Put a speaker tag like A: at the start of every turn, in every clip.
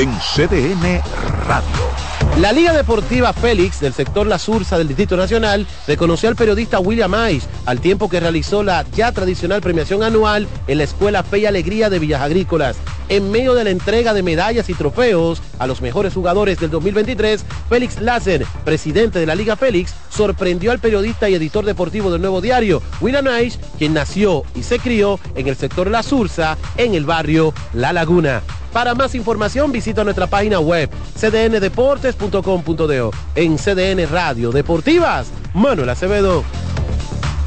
A: en CDN Radio.
B: La Liga Deportiva Félix del sector La Sursa del Distrito Nacional reconoció al periodista William Mais al tiempo que realizó la ya tradicional premiación anual en la Escuela Fe y Alegría de Villas Agrícolas. En medio de la entrega de medallas y trofeos a los mejores jugadores del 2023, Félix Láser, presidente de la Liga Félix, sorprendió al periodista y editor deportivo del Nuevo Diario, William Mais, quien nació y se crió en el sector La Sursa, en el barrio La Laguna. Para más información visita nuestra página web cdndeportes.com.do. En CDN Radio Deportivas, Manuel Acevedo.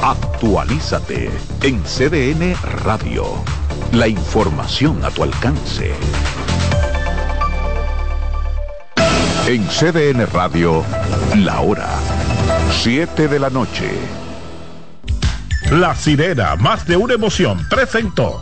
A: Actualízate en CDN Radio. La información a tu alcance. En CDN Radio, la hora 7 de la noche.
C: La sirena, más de una emoción, presentó.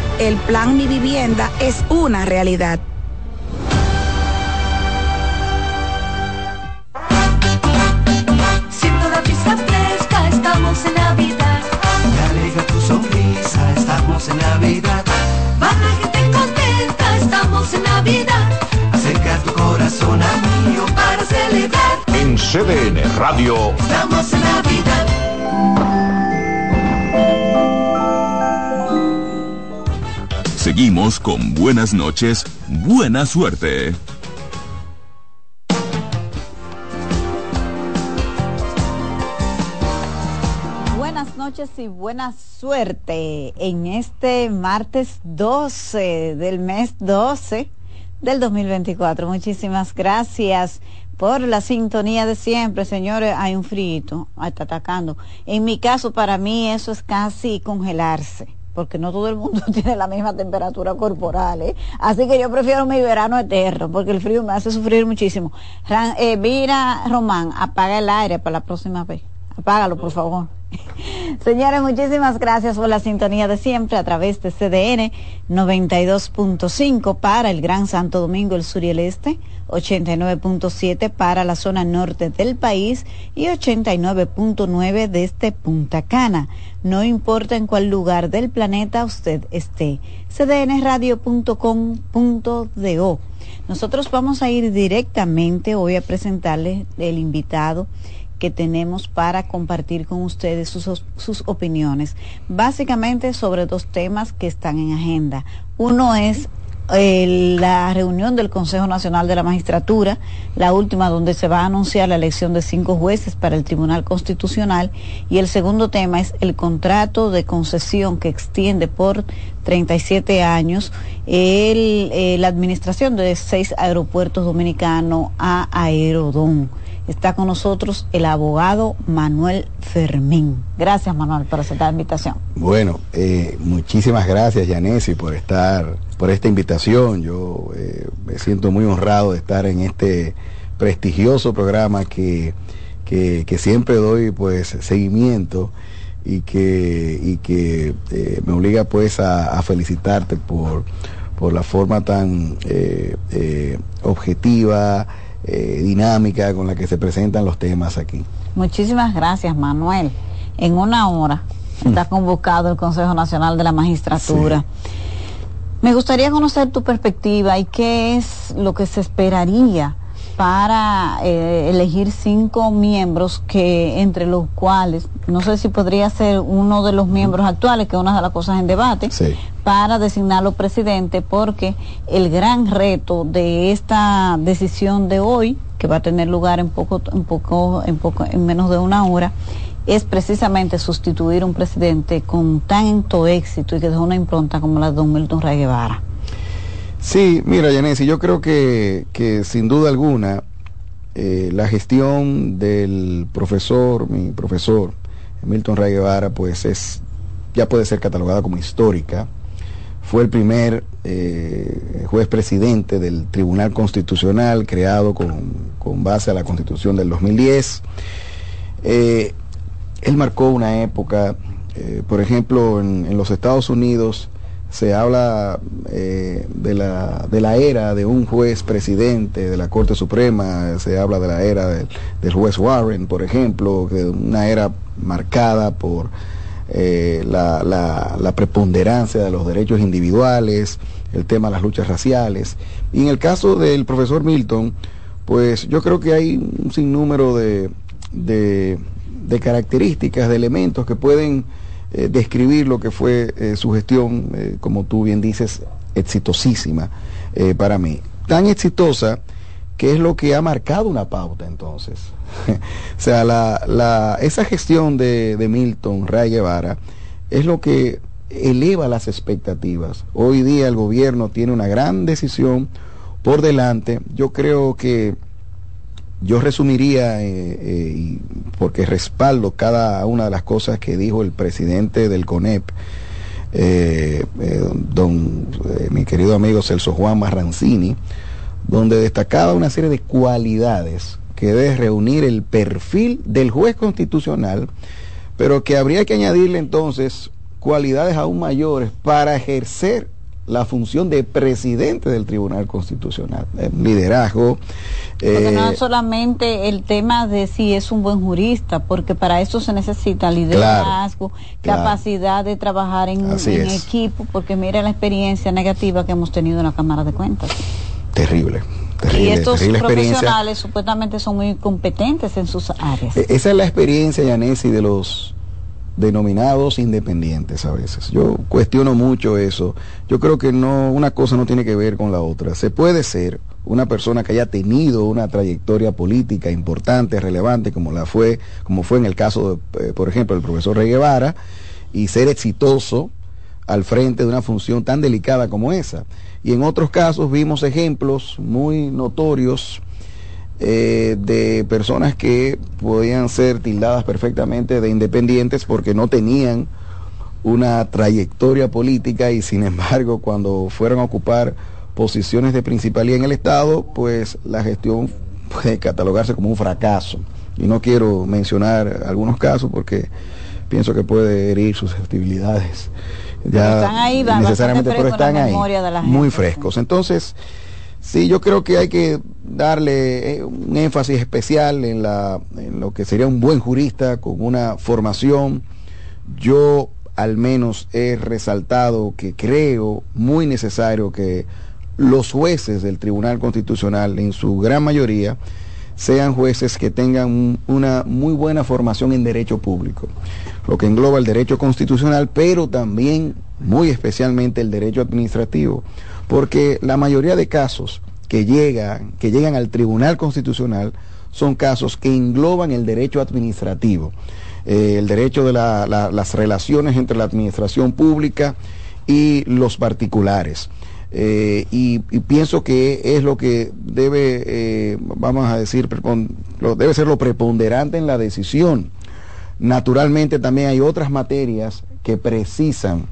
D: el plan Mi Vivienda es una realidad.
E: Siento la vista fresca, estamos en Navidad.
F: Me alegra tu sonrisa, estamos en Navidad.
E: Gente contenta, estamos en Navidad.
F: Acerca tu corazón a mío para celebrar.
A: En CDN Radio.
E: Estamos en Navidad.
G: Seguimos con buenas noches, buena suerte.
H: Buenas noches y buena suerte en este martes 12 del mes 12 del 2024. Muchísimas gracias por la sintonía de siempre, señores. Hay un frío, está atacando. En mi caso, para mí eso es casi congelarse porque no todo el mundo tiene la misma temperatura corporal, ¿eh? Así que yo prefiero mi verano eterno, porque el frío me hace sufrir muchísimo. Eh, mira, Román, apaga el aire para la próxima vez. Apágalo, por favor. Señores, muchísimas gracias por la sintonía de siempre a través de CDN 92.5 para el Gran Santo Domingo, el sur y el este, 89.7 para la zona norte del país y 89.9 desde Punta Cana. No importa en cuál lugar del planeta usted esté. cdnradio.com.do. Nosotros vamos a ir directamente hoy a presentarle el invitado que tenemos para compartir con ustedes sus, sus opiniones, básicamente sobre dos temas que están en agenda. Uno es la reunión del Consejo Nacional de la Magistratura, la última donde se va a anunciar la elección de cinco jueces para el Tribunal Constitucional, y el segundo tema es el contrato de concesión que extiende por 37 años el, eh, la administración de seis aeropuertos dominicanos a Aerodón. Está con nosotros el abogado Manuel Fermín. Gracias, Manuel, por aceptar la invitación.
I: Bueno, eh, muchísimas gracias, Yanesi, por estar, por esta invitación. Yo eh, me siento muy honrado de estar en este prestigioso programa que, que, siempre doy pues seguimiento y que, y que eh, me obliga pues a, a felicitarte por, por la forma tan objetiva, eh, dinámica con la que se presentan los temas aquí.
H: Muchísimas gracias, Manuel. En una hora está convocado el Consejo Nacional de la Magistratura. Me gustaría conocer tu perspectiva y qué es lo que se esperaría para eh, elegir cinco miembros que entre los cuales no sé si podría ser uno de los miembros actuales que es una de las cosas en debate para designarlo presidente porque el gran reto de esta decisión de hoy, que va a tener lugar en poco, en poco, en poco, en menos de una hora, es precisamente sustituir un presidente con tanto éxito y que dejó una impronta como la de Don Milton Ray Guevara.
I: Sí, mira, Yanesi, yo creo que, que sin duda alguna eh, la gestión del profesor, mi profesor, Milton Ray Guevara, pues es, ya puede ser catalogada como histórica fue el primer eh, juez presidente del Tribunal Constitucional creado con, base a la Constitución del 2010. Eh, él marcó una época, eh, por ejemplo, en, los Estados Unidos se habla de, la, de la era de un juez presidente de la Corte Suprema, se habla de la era del juez Warren, por ejemplo, una era marcada por eh, la, la, preponderancia de los derechos individuales, el tema de las luchas raciales. Y en el caso del profesor Milton, pues yo creo que hay un sinnúmero de, de, características, de elementos que pueden eh, describir lo que fue eh, su gestión, como tú bien dices, exitosísima para mí. Tan exitosa que es lo que ha marcado una pauta entonces. o sea, la, la, esa gestión de, de Milton Ray Guevara es lo que eleva las expectativas. Hoy día el gobierno tiene una gran decisión por delante. Yo creo que yo resumiría, eh, eh, porque respaldo cada una de las cosas que dijo el presidente del CONEP, eh, don mi querido amigo Celso Juan Marrancini, donde destacaba una serie de cualidades que debe reunir el perfil del juez constitucional, pero que habría que añadirle entonces cualidades aún mayores para ejercer la función de presidente del Tribunal Constitucional, liderazgo.
H: Porque no es solamente el tema de si es un buen jurista, porque para eso se necesita liderazgo, capacidad de trabajar en, en equipo, porque mira la experiencia negativa que hemos tenido en la Cámara de Cuentas.
I: Terrible.
H: Terrible, y estos profesionales supuestamente son muy competentes en sus áreas.
I: E-, esa es la experiencia, Yanesi, de los denominados independientes a veces. Yo cuestiono mucho eso. Yo creo que no una cosa no tiene que ver con la otra. Se puede ser una persona que haya tenido una trayectoria política importante, relevante, como la fue, como fue en el caso, de, eh, por ejemplo, del profesor Rey Guevara, y ser exitoso al frente de una función tan delicada como esa. Y en otros casos vimos ejemplos muy notorios eh, de personas que podían ser tildadas perfectamente de independientes porque no tenían una trayectoria política y sin embargo cuando fueron a ocupar posiciones de principalía en el Estado, pues la gestión puede catalogarse como un fracaso. Y no quiero mencionar algunos casos porque pienso que puede herir susceptibilidades.
H: Ya están ahí,
I: necesariamente, pero están ahí, muy frescos. Entonces, Sí, yo creo que hay que darle eh, un énfasis especial en, la, en lo que sería un buen jurista con una formación. Yo al menos he resaltado que creo muy necesario que los jueces del Tribunal Constitucional, en su gran mayoría, sean jueces que tengan una muy buena formación en derecho público, lo que engloba el derecho constitucional, pero también muy especialmente el derecho administrativo porque la mayoría de casos que llegan, que llegan al Tribunal Constitucional son casos que engloban el derecho administrativo, eh, el derecho de las relaciones entre la administración pública y los particulares. Eh, y, pienso que es lo que debe, eh, vamos a decir, debe ser lo preponderante en la decisión. Naturalmente también hay otras materias que precisan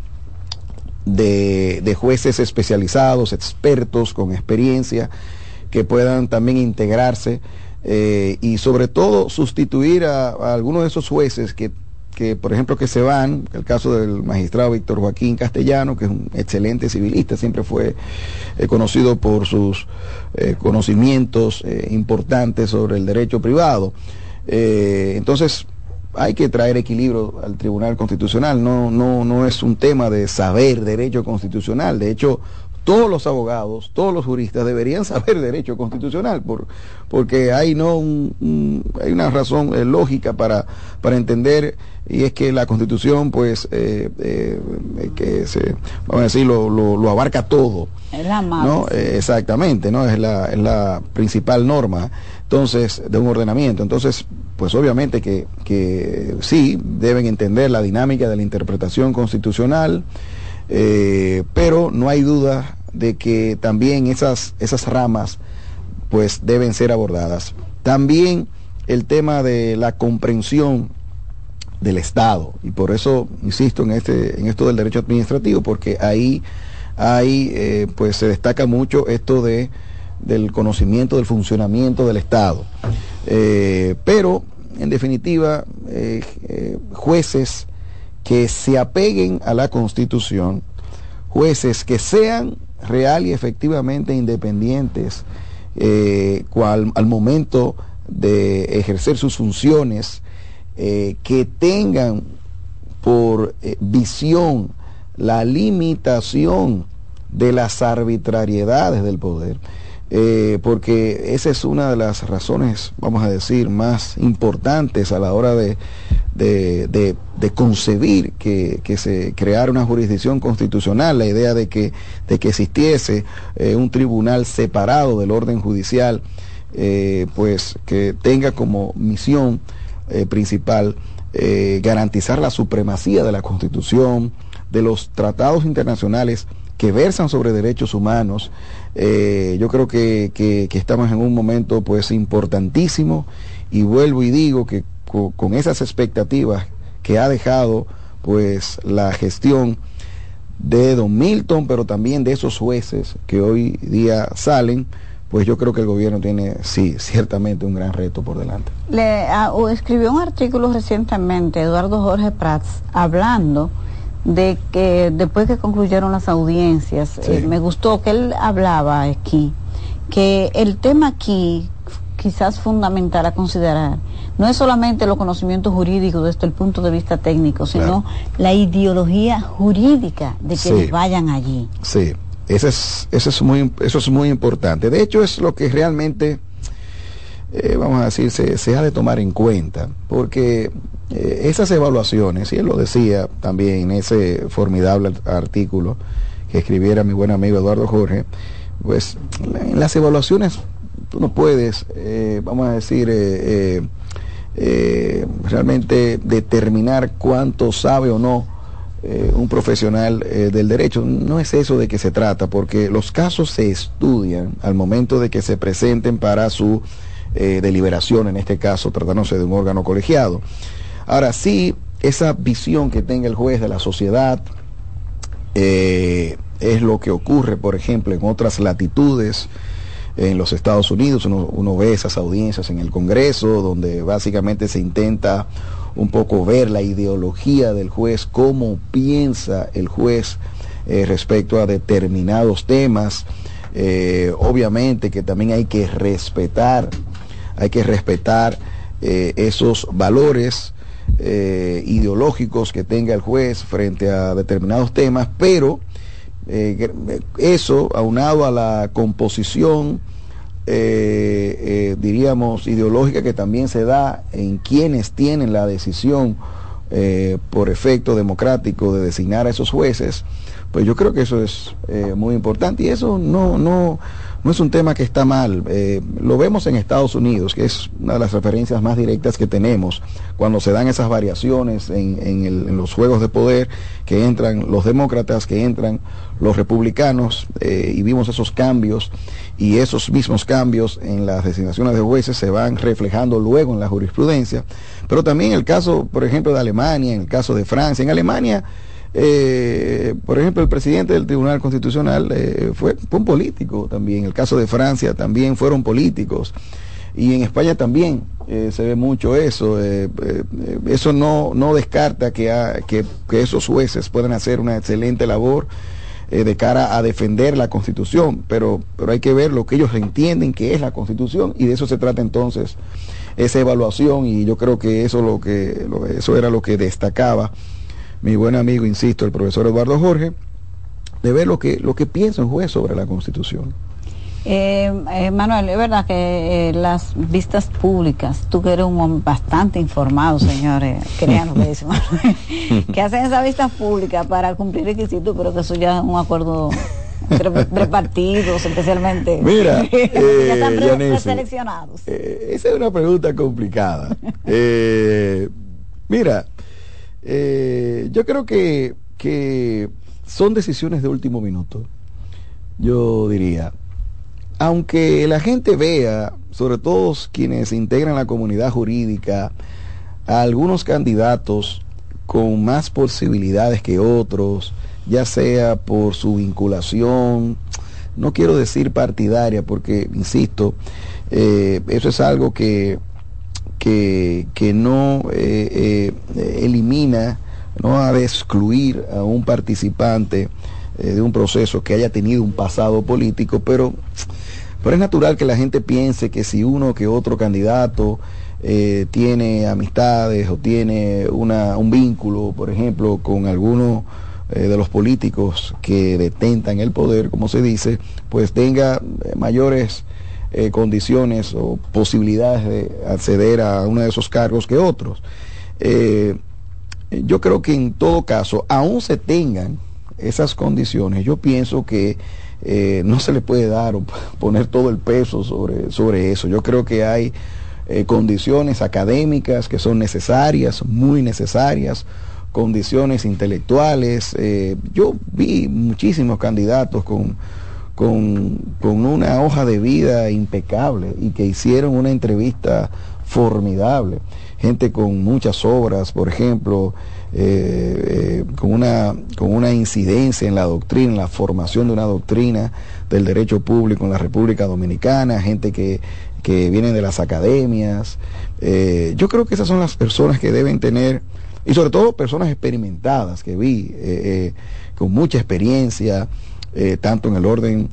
I: de, jueces especializados, expertos con experiencia, que puedan también integrarse eh, y sobre todo sustituir a, algunos de esos jueces que, que, por ejemplo, que se van, el caso del magistrado Víctor Joaquín Castellano, que es un excelente civilista, siempre fue eh, conocido por sus eh, conocimientos importantes sobre el derecho privado. entonces, hay que traer equilibrio al Tribunal Constitucional, no, no, no es un tema de saber derecho constitucional, de hecho todos los abogados, todos los juristas deberían saber derecho constitucional, por, porque hay, no hay una razón eh, lógica para, para entender, y es que la constitución, pues, eh, eh, que se, vamos a decir, lo, lo, abarca todo.
H: Es la
I: ¿no? exactamente, ¿no? Es la, es la principal norma, entonces, de un ordenamiento. Entonces, pues obviamente que, que sí, deben entender la dinámica de la interpretación constitucional, eh, pero no hay duda de que también esas, esas ramas pues deben ser abordadas. También el tema de la comprensión del Estado, y por eso insisto en, este, en esto del derecho administrativo, porque ahí, ahí eh, pues se destaca mucho esto de del conocimiento del funcionamiento del Estado. Eh, pero, en definitiva, eh, eh, jueces que se apeguen a la Constitución, jueces que sean real y efectivamente independientes cual, al momento de ejercer sus funciones, que tengan por visión la limitación de las arbitrariedades del poder eh, porque esa es una de las razones, vamos a decir, más importantes a la hora de, de, concebir que, se creara una jurisdicción constitucional, la idea de que, de que existiese eh, un tribunal separado del orden judicial. eh, pues que tenga como misión principal garantizar la supremacía de la Constitución, de los tratados internacionales que versan sobre derechos humanos. Yo creo que, que, estamos en un momento pues importantísimo y vuelvo y digo que con esas expectativas que ha dejado pues la gestión de Don Milton, pero también de esos jueces que hoy día salen, pues yo creo que el gobierno tiene, sí, ciertamente un gran reto por delante.
H: Le ah, escribió un artículo recientemente Eduardo Jorge Prats hablando de que después que concluyeron las audiencias, eh, me gustó que él hablaba aquí, que el tema aquí quizás fundamental a considerar no es solamente los conocimientos jurídicos desde el punto de vista técnico, sino la ideología jurídica de que vayan allí.
I: Sí, eso es, eso, es muy, eso es muy importante. De hecho, es lo que realmente, eh, vamos a decir, se, ha de tomar en cuenta, porque eh, esas evaluaciones, y él lo decía también en ese formidable artículo que escribiera mi buen amigo Eduardo Jorge, pues en las evaluaciones tú no puedes, eh, vamos a decir, eh, realmente determinar cuánto sabe o no un profesional del derecho. No es eso de que se trata, porque los casos se estudian al momento de que se presenten para su deliberación, en este caso tratándose de un órgano colegiado. Ahora sí, esa visión que tenga el juez de la sociedad es lo que ocurre, por ejemplo, en otras latitudes en los Estados Unidos, uno, ve esas audiencias en el Congreso, donde básicamente se intenta un poco ver la ideología del juez, cómo piensa el juez eh, respecto a determinados temas. Eh, obviamente que también hay que respetar, hay que respetar eh, esos valores ideológicos que tenga el juez frente a determinados temas, pero eso aunado a la composición eh, eh, diríamos, ideológica que también se da en quienes tienen la decisión eh, por efecto democrático de designar a esos jueces, pues yo creo que eso es muy importante y eso no, no, no es un tema que está mal. Eh, lo vemos en Estados Unidos, que es una de las referencias más directas que tenemos, cuando se dan esas variaciones en, los juegos de poder, que entran los demócratas, que entran los republicanos, eh, y vimos esos cambios, y esos mismos cambios en las designaciones de jueces se van reflejando luego en la jurisprudencia. Pero también el caso, por ejemplo, de Alemania, en el caso de Francia. En Alemania, eh, por ejemplo, el presidente del Tribunal Constitucional eh, fue, un político también. El caso de Francia también fueron políticos. Y en España también eh, se ve mucho eso. eso no, no descarta que, que, esos jueces puedan hacer una excelente labor de cara a defender la Constitución, pero, pero hay que ver lo que ellos entienden que es la Constitución y de eso se trata entonces esa evaluación y yo creo que eso, lo que, eso era lo que destacaba mi buen amigo, insisto, el profesor Eduardo Jorge, de ver lo que, lo que piensa un juez sobre la Constitución.
H: Eh, eh Manuel, es verdad que eh, las vistas públicas, tú que eres un hombre bastante informado, señores, crean lo que dice Manuel, que hacen esas vistas públicas para cumplir requisitos, pero que eso ya es un acuerdo entre, partidos, especialmente.
I: Mira,
H: ya están eh, preseleccionados.
I: esa es una pregunta complicada. mira, eh, yo creo que, que son decisiones de último minuto, yo diría. Aunque la gente vea, sobre todo quienes integran la comunidad jurídica, a algunos candidatos con más posibilidades que otros, ya sea por su vinculación, no quiero decir partidaria, porque, insisto, eh, eso es algo que que, que no eh, eh, elimina, no ha de excluir a un participante eh, de un proceso que haya tenido un pasado político, pero, pero es natural que la gente piense que si uno que otro candidato tiene amistades o tiene una, un vínculo, por ejemplo, con alguno de los políticos que detentan el poder, como se dice, pues tenga mayores eh, condiciones o posibilidades de acceder a uno de esos cargos que otros. Eh, yo creo que en todo caso, aún se tengan esas condiciones, yo pienso que eh, no se le puede dar o poner todo el peso sobre, sobre eso. Yo creo que hay eh, condiciones académicas que son necesarias, muy necesarias, condiciones intelectuales. Yo vi muchísimos candidatos con, con, con, una hoja de vida impecable y que hicieron una entrevista formidable. Gente con muchas obras, por ejemplo, eh, con, una, con una incidencia en la doctrina, en la formación de una doctrina del derecho público en la República Dominicana, gente que que vienen de las academias. Eh, yo creo que esas son las personas que deben tener, y sobre todo personas experimentadas que vi, eh, eh, con mucha experiencia, tanto en el orden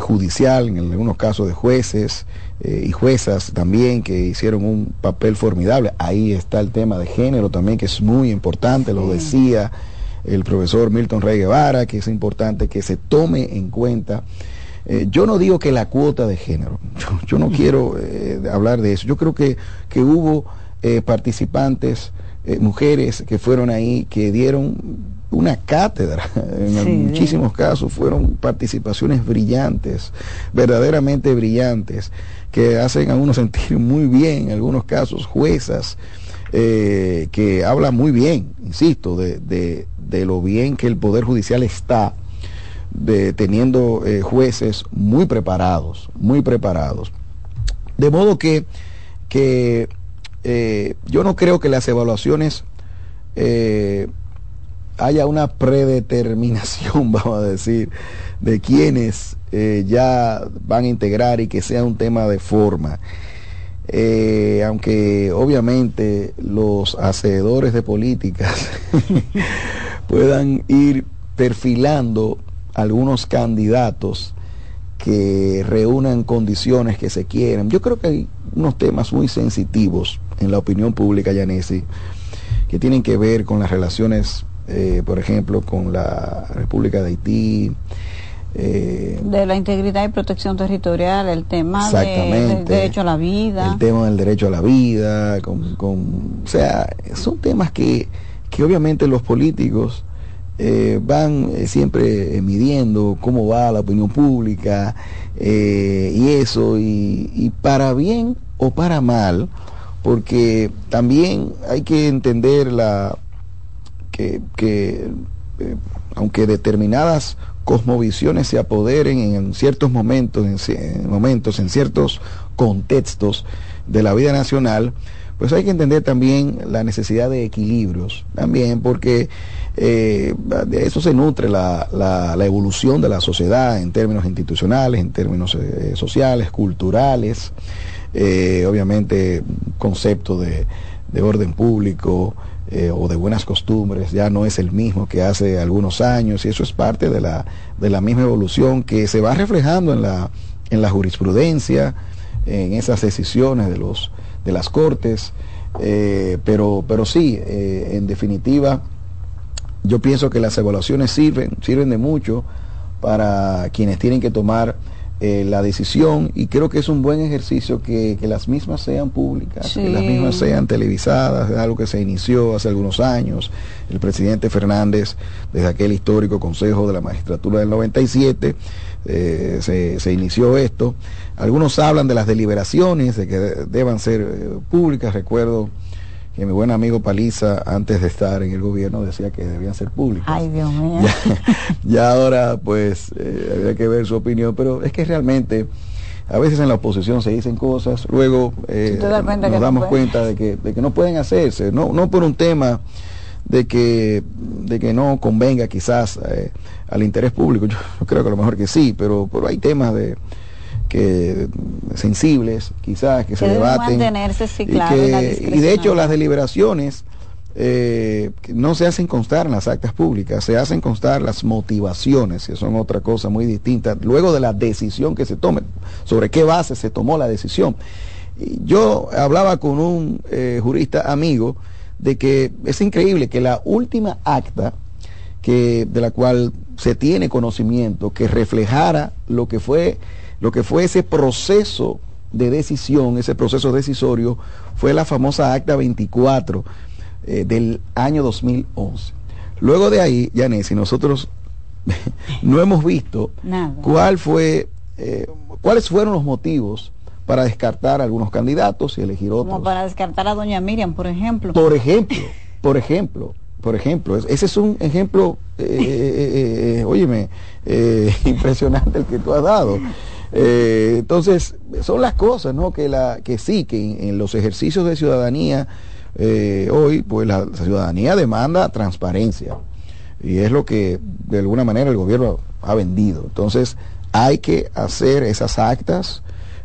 I: judicial, en algunos casos de jueces y juezas también, que hicieron un papel formidable. Ahí está el tema de género también, que es muy importante, lo decía el profesor Milton Rey Guevara, que es importante que se tome en cuenta. Eh, yo no digo que la cuota de género, yo, no quiero eh, hablar de eso, yo creo que, que hubo eh, participantes, mujeres que fueron ahí, que dieron una cátedra, en muchísimos casos fueron participaciones brillantes, verdaderamente brillantes, que hacen a uno sentir muy bien, en algunos casos juezas, que hablan muy bien, insisto, de, de, de lo bien que el Poder Judicial está de, teniendo eh, jueces muy preparados, muy preparados. De modo que, que eh, yo no creo que las evaluaciones eh, haya una predeterminación, vamos a decir, de quienes ya van a integrar y que sea un tema de forma. aunque obviamente los hacedores de políticas puedan ir perfilando algunos candidatos que reúnan condiciones que se quieren. Yo creo que hay unos temas muy sensitivos en la opinión pública, Yanesi, que tienen que ver con las relaciones, eh, por ejemplo, con la República de Haití.
H: Eh, de la integridad y protección territorial, el tema del derecho a la vida.
I: El tema del derecho a la vida, con, con, o sea, son temas que, que obviamente los políticos eh, van eh, siempre midiendo cómo va la opinión pública y eso, y, para bien o para mal, porque también hay que entender la que, que aunque determinadas cosmovisiones se apoderen en ciertos momentos, en momentos, en ciertos contextos de la vida nacional, pues hay que entender también la necesidad de equilibrios, también porque eh, de eso se nutre la, la, evolución de la sociedad en términos institucionales, en términos eh, sociales, culturales, eh, obviamente concepto de orden público o de buenas costumbres ya no es el mismo que hace algunos años y eso es parte de la, de la misma evolución que se va reflejando en la, en la jurisprudencia, en esas decisiones de, los, de las cortes, pero, pero sí, en definitiva, yo pienso que las evaluaciones sirven, sirven de mucho para quienes tienen que tomar eh, la decisión y creo que es un buen ejercicio que, las mismas sean públicas, que las mismas sean televisadas, es algo que se inició hace algunos años. El presidente Fernández, desde aquel histórico Consejo de la Magistratura del 97, eh, se, se, inició esto. Algunos hablan de las deliberaciones, de que deban ser eh, públicas, recuerdo que mi buen amigo Paliza, antes de estar en el gobierno, decía que debían ser públicos.
H: Ay, Dios mío.
I: Ya, ahora, pues, eh, habría que ver su opinión, pero es que realmente a veces en la oposición se dicen cosas, luego eh, nos damos cuenta de que, de que no pueden hacerse, no, no por un tema de que, de que no convenga quizás eh, al interés público, yo, creo que a lo mejor que sí, pero, pero hay temas de que sensibles, quizás, que, se debaten. y, de hecho las deliberaciones eh, no se hacen constar en las actas públicas, se hacen constar las motivaciones, que son otra cosa muy distinta, luego de la decisión que se tome, sobre qué base se tomó la decisión. Yo hablaba con un eh, jurista amigo de que es increíble que la última acta que, de la cual se tiene conocimiento, que reflejara lo que fue lo que fue ese proceso de decisión, ese proceso decisorio, fue la famosa Acta 24 eh, del año 2011. Luego de ahí, Yanesi, nosotros no hemos visto
H: Nada.
I: cuál fue, eh, cuáles fueron los motivos para descartar algunos candidatos y elegir otros.
H: Como para descartar a doña Miriam, por ejemplo.
I: Por ejemplo, por ejemplo, por ejemplo, es- ese es un ejemplo, eh, eh, eh, óyeme, impresionante el que tú has dado. Eh, entonces, son las cosas, ¿no? Que, la, que sí, que en, los ejercicios de ciudadanía, eh, hoy, pues la ciudadanía demanda transparencia. Y es lo que, de alguna manera, el gobierno ha vendido. Entonces, hay que hacer esas actas,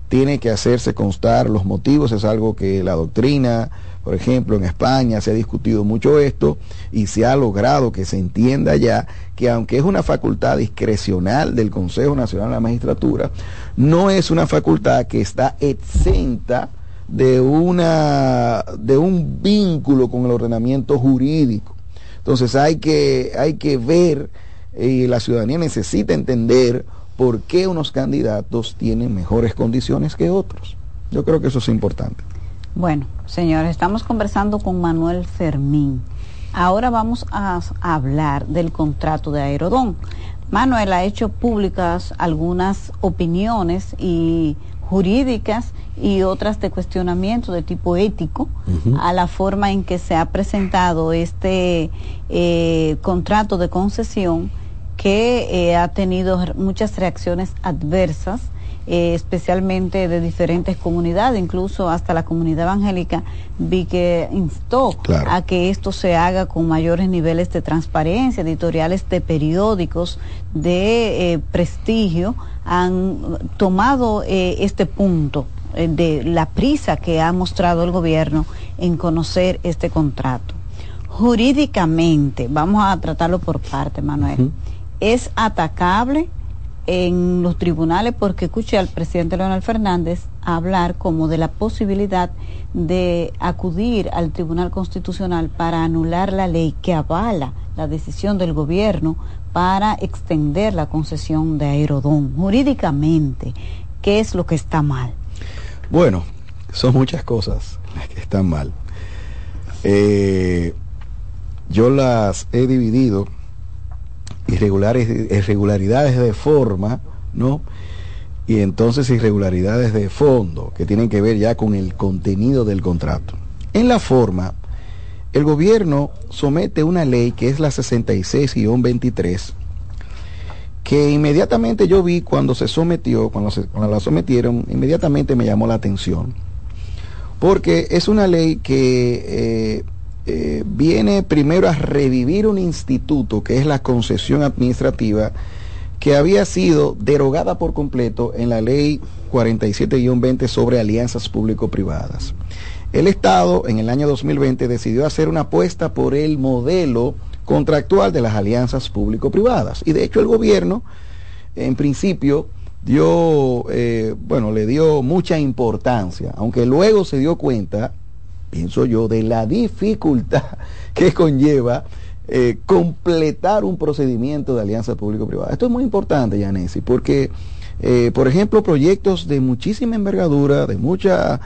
I: tiene que hacerse constar los motivos, es algo que la doctrina, por ejemplo, en España se ha discutido mucho esto y se ha logrado que se entienda ya que aunque es una facultad discrecional del Consejo Nacional de la Magistratura, no es una facultad que está exenta de una de un vínculo con el ordenamiento jurídico. Entonces hay que hay que ver y la ciudadanía necesita entender por qué unos candidatos tienen mejores condiciones que otros. Yo creo que eso es importante.
H: Bueno, señores, estamos conversando con Manuel Fermín. Ahora vamos a, hablar del contrato de Aerodón. Manuel ha hecho públicas algunas opiniones y jurídicas y otras de cuestionamiento de tipo ético a la forma en que se ha presentado este eh, contrato de concesión que eh, ha tenido muchas reacciones adversas, eh, especialmente de diferentes comunidades, incluso hasta la comunidad evangélica, vi que instó
B: Claro.
H: a que esto se haga con mayores niveles de transparencia, editoriales de periódicos de eh, prestigio han tomado eh, este punto de la prisa que ha mostrado el gobierno en conocer este contrato. Jurídicamente, vamos a tratarlo por parte, Manuel, es atacable en los tribunales porque escuché al presidente Leonel Fernández hablar como de la posibilidad de acudir al Tribunal Constitucional para anular la ley que avala la decisión del gobierno para extender la concesión de Aerodón. Jurídicamente, ¿qué es lo que está mal?
I: Bueno, son muchas cosas las que están mal. Eh, yo las he dividido irregulares, irregularidades de forma, ¿no? Y entonces irregularidades de fondo, que tienen que ver ya con el contenido del contrato. En la forma, el gobierno somete una ley que es la 66-23, que inmediatamente yo vi cuando se sometió, cuando, se- la sometieron, inmediatamente me llamó la atención. Porque es una ley que eh, eh, viene primero a revivir un instituto que es la concesión administrativa que había sido derogada por completo en la ley 47-20 sobre alianzas público-privadas. El Estado en el año 2020 decidió hacer una apuesta por el modelo contractual de las alianzas público-privadas. Y de hecho el gobierno, en principio, dio, eh, bueno, le dio mucha importancia, aunque luego se dio cuenta, pienso yo, de la dificultad que conlleva eh, completar un procedimiento de alianza público-privada. Esto es muy importante, Yanesi, porque, eh, por ejemplo, proyectos de muchísima envergadura, de mucha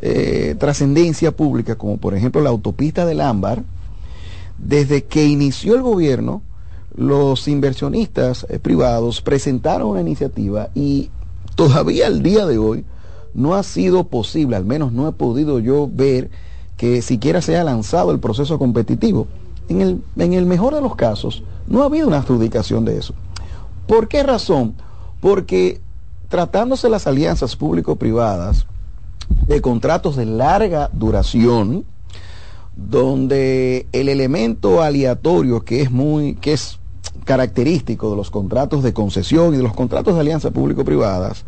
I: eh, trascendencia pública, como por ejemplo la autopista del Ámbar, desde que inició el gobierno, los inversionistas privados presentaron una iniciativa y todavía al día de hoy no ha sido posible, al menos no he podido yo ver que siquiera se haya lanzado el proceso competitivo. En el, en el mejor de los casos, no ha habido una adjudicación de eso. ¿Por qué razón? Porque tratándose las alianzas público-privadas de contratos de larga duración, donde el elemento aleatorio que es muy, que es característico de los contratos de concesión y de los contratos de alianza público-privadas,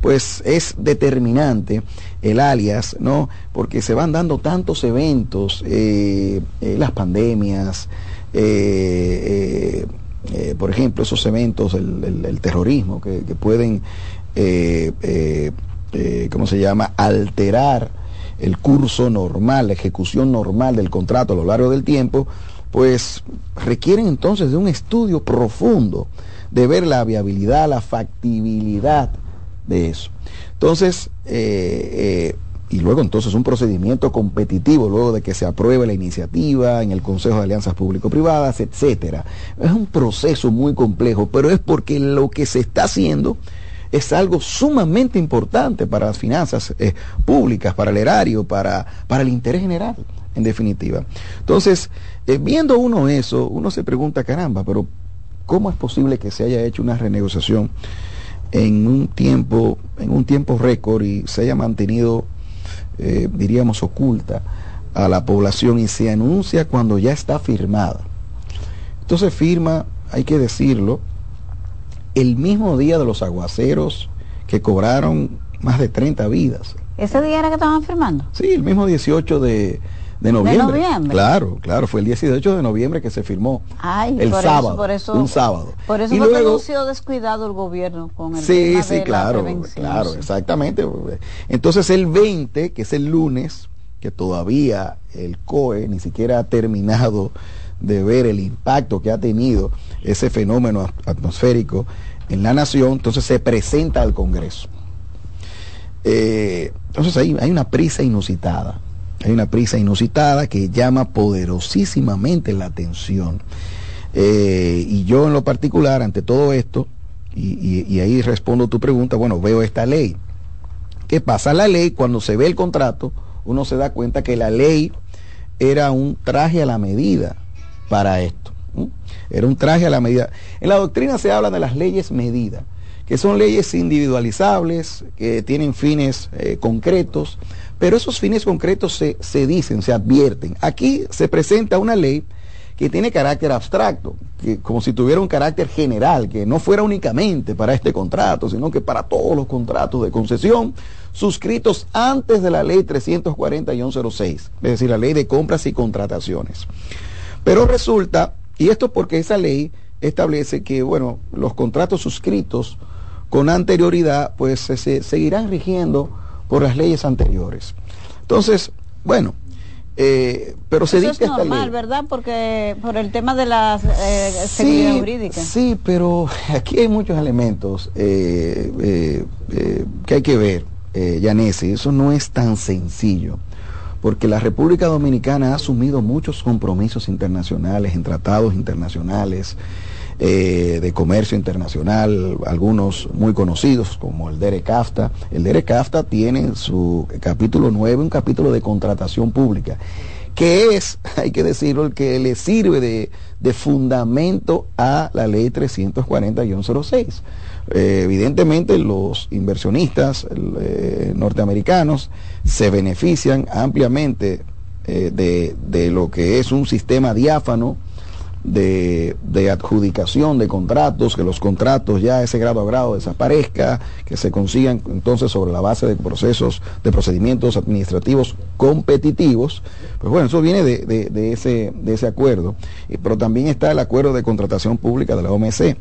I: pues es determinante el alias, ¿no? Porque se van dando tantos eventos, eh, eh, las pandemias, eh, por ejemplo, esos eventos, el, terrorismo, que, que pueden, ¿cómo se llama?, alterar el curso normal, la ejecución normal del contrato a lo largo del tiempo, pues requieren entonces de un estudio profundo, de ver la viabilidad, la factibilidad de eso. Entonces, eh, eh, y luego entonces un procedimiento competitivo luego de que se apruebe la iniciativa en el Consejo de Alianzas Público-Privadas, etcétera. Es un proceso muy complejo, pero es porque lo que se está haciendo es algo sumamente importante para las finanzas eh, públicas, para el erario, para, para el interés general, en definitiva. Entonces, eh, viendo uno eso, uno se pregunta, caramba, pero ¿cómo es posible que se haya hecho una renegociación en un tiempo, en un tiempo récord y se haya mantenido eh, diríamos, oculta a la población y se anuncia cuando ya está firmada. Entonces firma, hay que decirlo, el mismo día de los aguaceros que cobraron más de 30 vidas.
H: ¿Ese día era que estaban firmando?
I: Sí, el mismo 18 de, de noviembre. Claro, claro, fue el 18 de noviembre que se firmó. el sábado, por eso, un sábado.
H: Por eso y fue luego, descuidado el gobierno con el
I: Sí, sí, claro, claro, exactamente. Entonces el 20, que es el lunes, que todavía el COE ni siquiera ha terminado de ver el impacto que ha tenido ese fenómeno atmosférico en la nación, entonces se presenta al Congreso. Eh, entonces hay, hay una prisa inusitada hay una prisa inusitada que llama poderosísimamente la atención. Eh, y yo en lo particular, ante todo esto, y, ahí respondo tu pregunta, bueno, veo esta ley. ¿Qué pasa? La ley, cuando se ve el contrato, uno se da cuenta que la ley era un traje a la medida para esto. Era un traje a la medida. En la doctrina se habla de las leyes medidas, que son leyes individualizables, que tienen fines eh, concretos, pero esos fines concretos se, dicen, se advierten. Aquí se presenta una ley que tiene carácter abstracto, que como si tuviera un carácter general, que no fuera únicamente para este contrato, sino que para todos los contratos de concesión suscritos antes de la ley 340 es decir, la ley de compras y contrataciones. Pero resulta, y esto porque esa ley establece que, bueno, los contratos suscritos con anterioridad, pues se seguirán rigiendo por las leyes anteriores. Entonces, bueno, eh, pero se
H: dice es normal, ¿verdad? Porque por el tema de la eh, seguridad
I: sí,
H: jurídica.
I: Sí, pero aquí hay muchos elementos eh, que hay que ver, Yanesi. Eso no es tan sencillo, porque la República Dominicana ha asumido muchos compromisos internacionales en tratados internacionales. Eh, de comercio internacional, algunos muy conocidos como el DERECAFTA. El DERECAFTA tiene en su capítulo 9 un capítulo de contratación pública, que es, hay que decirlo, el que le sirve de, fundamento a la ley 340-06. Eh, evidentemente los inversionistas eh, norteamericanos se benefician ampliamente de, de, lo que es un sistema diáfano de, adjudicación de contratos, que los contratos ya ese grado a grado desaparezca, que se consigan entonces sobre la base de procesos, de procedimientos administrativos competitivos. Pues bueno, eso viene de, ese, de ese acuerdo. Pero también está el acuerdo de contratación pública de la OMC.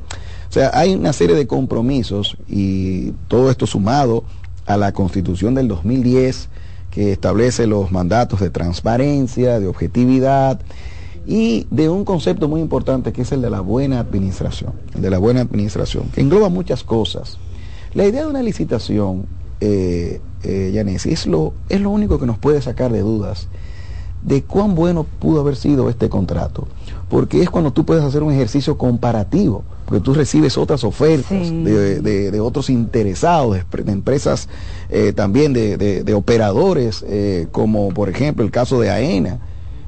I: O sea, hay una serie de compromisos y todo esto sumado a la constitución del 2010 que establece los mandatos de transparencia, de objetividad, y de un concepto muy importante que es el de la buena administración, el de la buena administración, que engloba muchas cosas. La idea de una licitación, eh, eh es lo, es lo único que nos puede sacar de dudas de cuán bueno pudo haber sido este contrato, porque es cuando tú puedes hacer un ejercicio comparativo, porque tú recibes otras ofertas de, otros interesados, de, empresas eh, también de, operadores, eh, como por ejemplo el caso de AENA,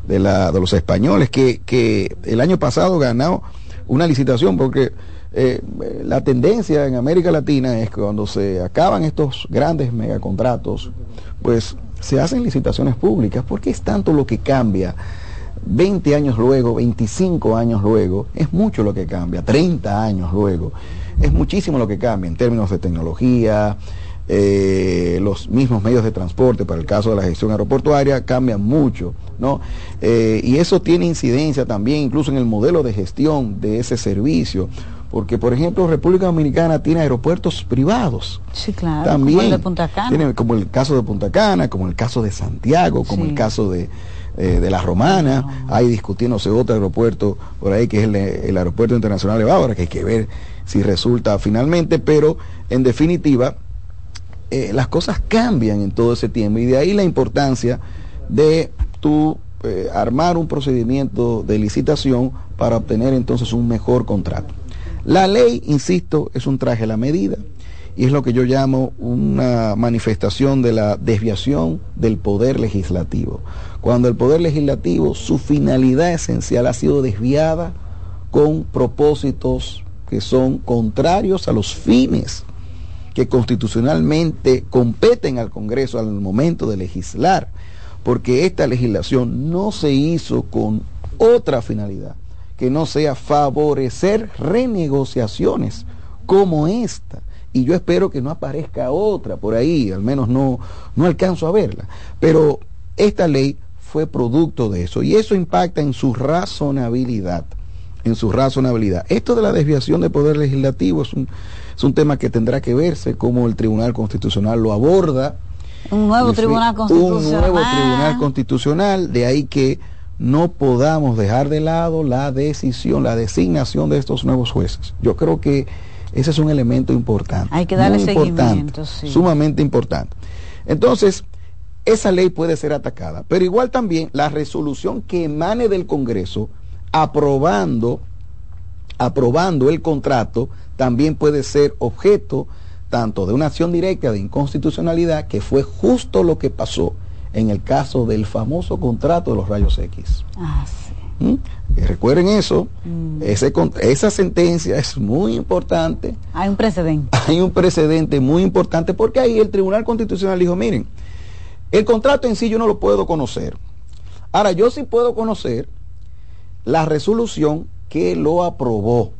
I: de, la, de los españoles, que, el año pasado ganó una licitación porque eh, la tendencia en América Latina es que cuando se acaban estos grandes megacontratos, pues se hacen licitaciones públicas, porque es tanto lo que cambia. 20 años luego, 25 años luego, es mucho lo que cambia, 30 años luego, es muchísimo lo que cambia en términos de tecnología, eh, los mismos medios de transporte, para el caso de la gestión aeroportuaria, cambian mucho, ¿no? Eh, y eso tiene incidencia también incluso en el modelo de gestión de ese servicio. Porque, por ejemplo, República Dominicana tiene aeropuertos privados.
H: Sí, claro.
I: También. Como el de Punta Cana. Tiene, como el caso de Punta Cana, como el caso de Santiago, como el caso de, eh, de La Romana. Hay discutiéndose otro aeropuerto por ahí, que es el, el Aeropuerto Internacional de Bávara, que hay que ver si resulta finalmente. Pero, en definitiva, eh, las cosas cambian en todo ese tiempo y de ahí la importancia de tú eh, armar un procedimiento de licitación para obtener entonces un mejor contrato. La ley, insisto, es un traje a la medida y es lo que yo llamo una manifestación de la desviación del poder legislativo. Cuando el poder legislativo, su finalidad esencial ha sido desviada con propósitos que son contrarios a los fines que constitucionalmente competen al Congreso al momento de legislar, porque esta legislación no se hizo con otra finalidad que no sea favorecer renegociaciones como esta. Y yo espero que no aparezca otra por ahí, al menos no, no alcanzo a verla. Pero esta ley fue producto de eso y eso impacta en su razonabilidad en su razonabilidad. Esto de la desviación de poder legislativo es un, es un tema que tendrá que verse cómo el Tribunal Constitucional lo aborda.
H: Un nuevo Tribunal Constitucional.
I: Un nuevo Tribunal Constitucional, de ahí que no podamos dejar de lado la decisión, la designación de estos nuevos jueces. Yo creo que ese es un elemento importante.
H: Hay que darle seguimiento,
I: Sumamente importante. Entonces, esa ley puede ser atacada, pero igual también la resolución que emane del Congreso aprobando, aprobando el contrato, también puede ser objeto tanto de una acción directa de inconstitucionalidad, que fue justo lo que pasó en el caso del famoso contrato de los rayos X.
H: Ah,
I: ¿Mm? recuerden eso, mm. ese, esa sentencia es muy importante.
H: Hay un precedente.
I: Hay un precedente muy importante porque ahí el Tribunal Constitucional dijo, miren, el contrato en sí yo no lo puedo conocer. Ahora, yo sí puedo conocer la resolución que lo aprobó,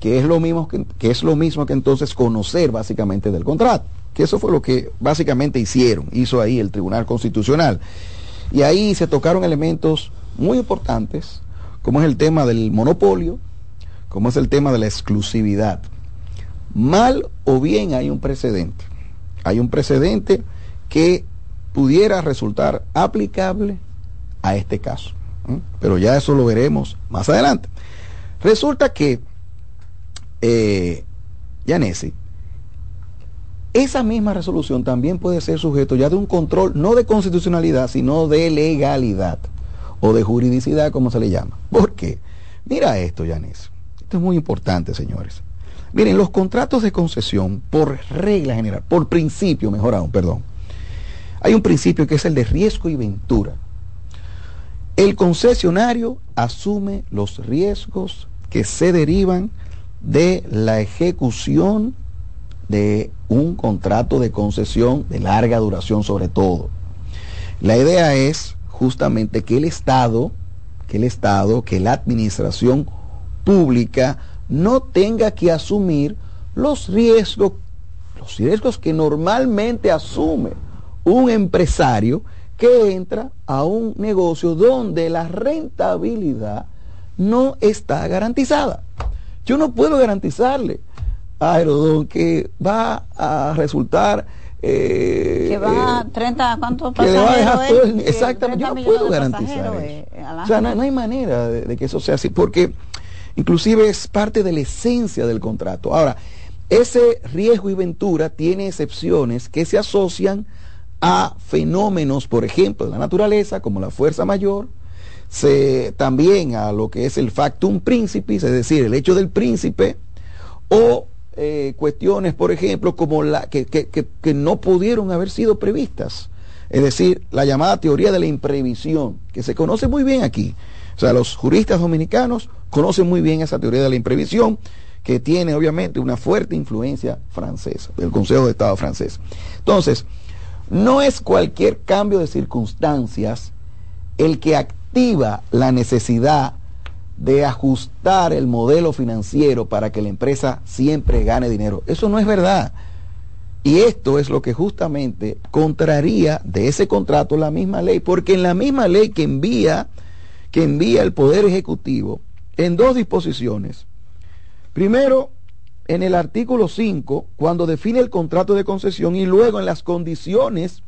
I: que es lo mismo que, es lo mismo que entonces conocer básicamente del contrato, que eso fue lo que básicamente hicieron, hizo ahí el Tribunal Constitucional. Y ahí se tocaron elementos muy importantes, como es el tema del monopolio, como es el tema de la exclusividad. Mal o bien hay un precedente. Hay un precedente que pudiera resultar aplicable a este caso. Pero ya eso lo veremos más adelante. Resulta que, eh, esa misma resolución también puede ser sujeto ya de un control, no de constitucionalidad, sino de legalidad o de juridicidad, como se le llama. ¿Por qué? Mira esto, Yanesi. Esto es muy importante, señores. Miren, los contratos de concesión, por regla general, por principio, mejor aún, perdón, hay un principio que es el de riesgo y ventura. El concesionario asume los riesgos que se derivan de la ejecución de un contrato de concesión de larga duración sobre todo. La idea es justamente que el Estado, que el Estado, que la administración pública no tenga que asumir los riesgos, los riesgos que normalmente asume un empresario que entra a un negocio donde la rentabilidad no está garantizada. Yo no puedo garantizarle a Aerodón que va a resultar...
H: Eh, que va a 30, ¿cuántos
I: que le va a dejar todo exactamente, yo no puedo garantizar eso. o sea, no, hay manera de, de que eso sea así, porque inclusive es parte de la esencia del contrato. Ahora, ese riesgo y ventura tiene excepciones que se asocian a fenómenos, por ejemplo, de la naturaleza, como la fuerza mayor, se, también a lo que es el factum principis, es decir, el hecho del príncipe, o eh, cuestiones, por ejemplo, como la que, que, no pudieron haber sido previstas. Es decir, la llamada teoría de la imprevisión, que se conoce muy bien aquí. O sea, los juristas dominicanos conocen muy bien esa teoría de la imprevisión, que tiene obviamente una fuerte influencia francesa, del Consejo de Estado francés. Entonces, no es cualquier cambio de circunstancias el que activa la necesidad de ajustar el modelo financiero para que la empresa siempre gane dinero. Eso no es verdad. Y esto es lo que justamente contraría de ese contrato la misma ley, porque en la misma ley que envía que envía el poder ejecutivo en dos disposiciones. Primero, en el artículo 5 cuando define el contrato de concesión y luego en las condiciones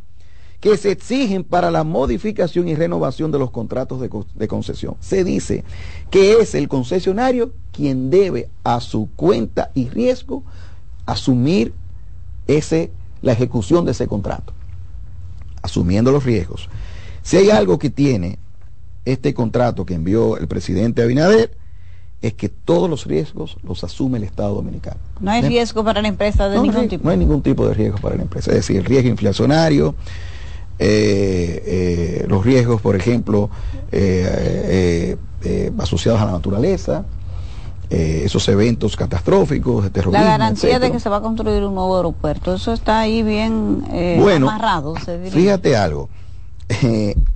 I: que se exigen para la modificación y renovación de los contratos de, concesión. Se dice que es el concesionario quien debe a su cuenta y riesgo asumir ese la ejecución de ese contrato, asumiendo los riesgos. Si hay algo que tiene este contrato que envió el presidente Abinader, es que todos los riesgos los asume el Estado Dominicano.
H: No hay riesgo para la empresa de
I: no,
H: ningún tipo.
I: No hay ningún tipo de riesgo para la empresa. Es decir, el riesgo inflacionario, eh, eh, los riesgos, por ejemplo, eh, asociados a la naturaleza, esos eventos catastróficos, de terrorismo.
H: La garantía
I: etcétera.
H: de que se va a construir un nuevo aeropuerto, eso está ahí bien
I: bueno,
H: amarrado. Se diría.
I: Fíjate algo,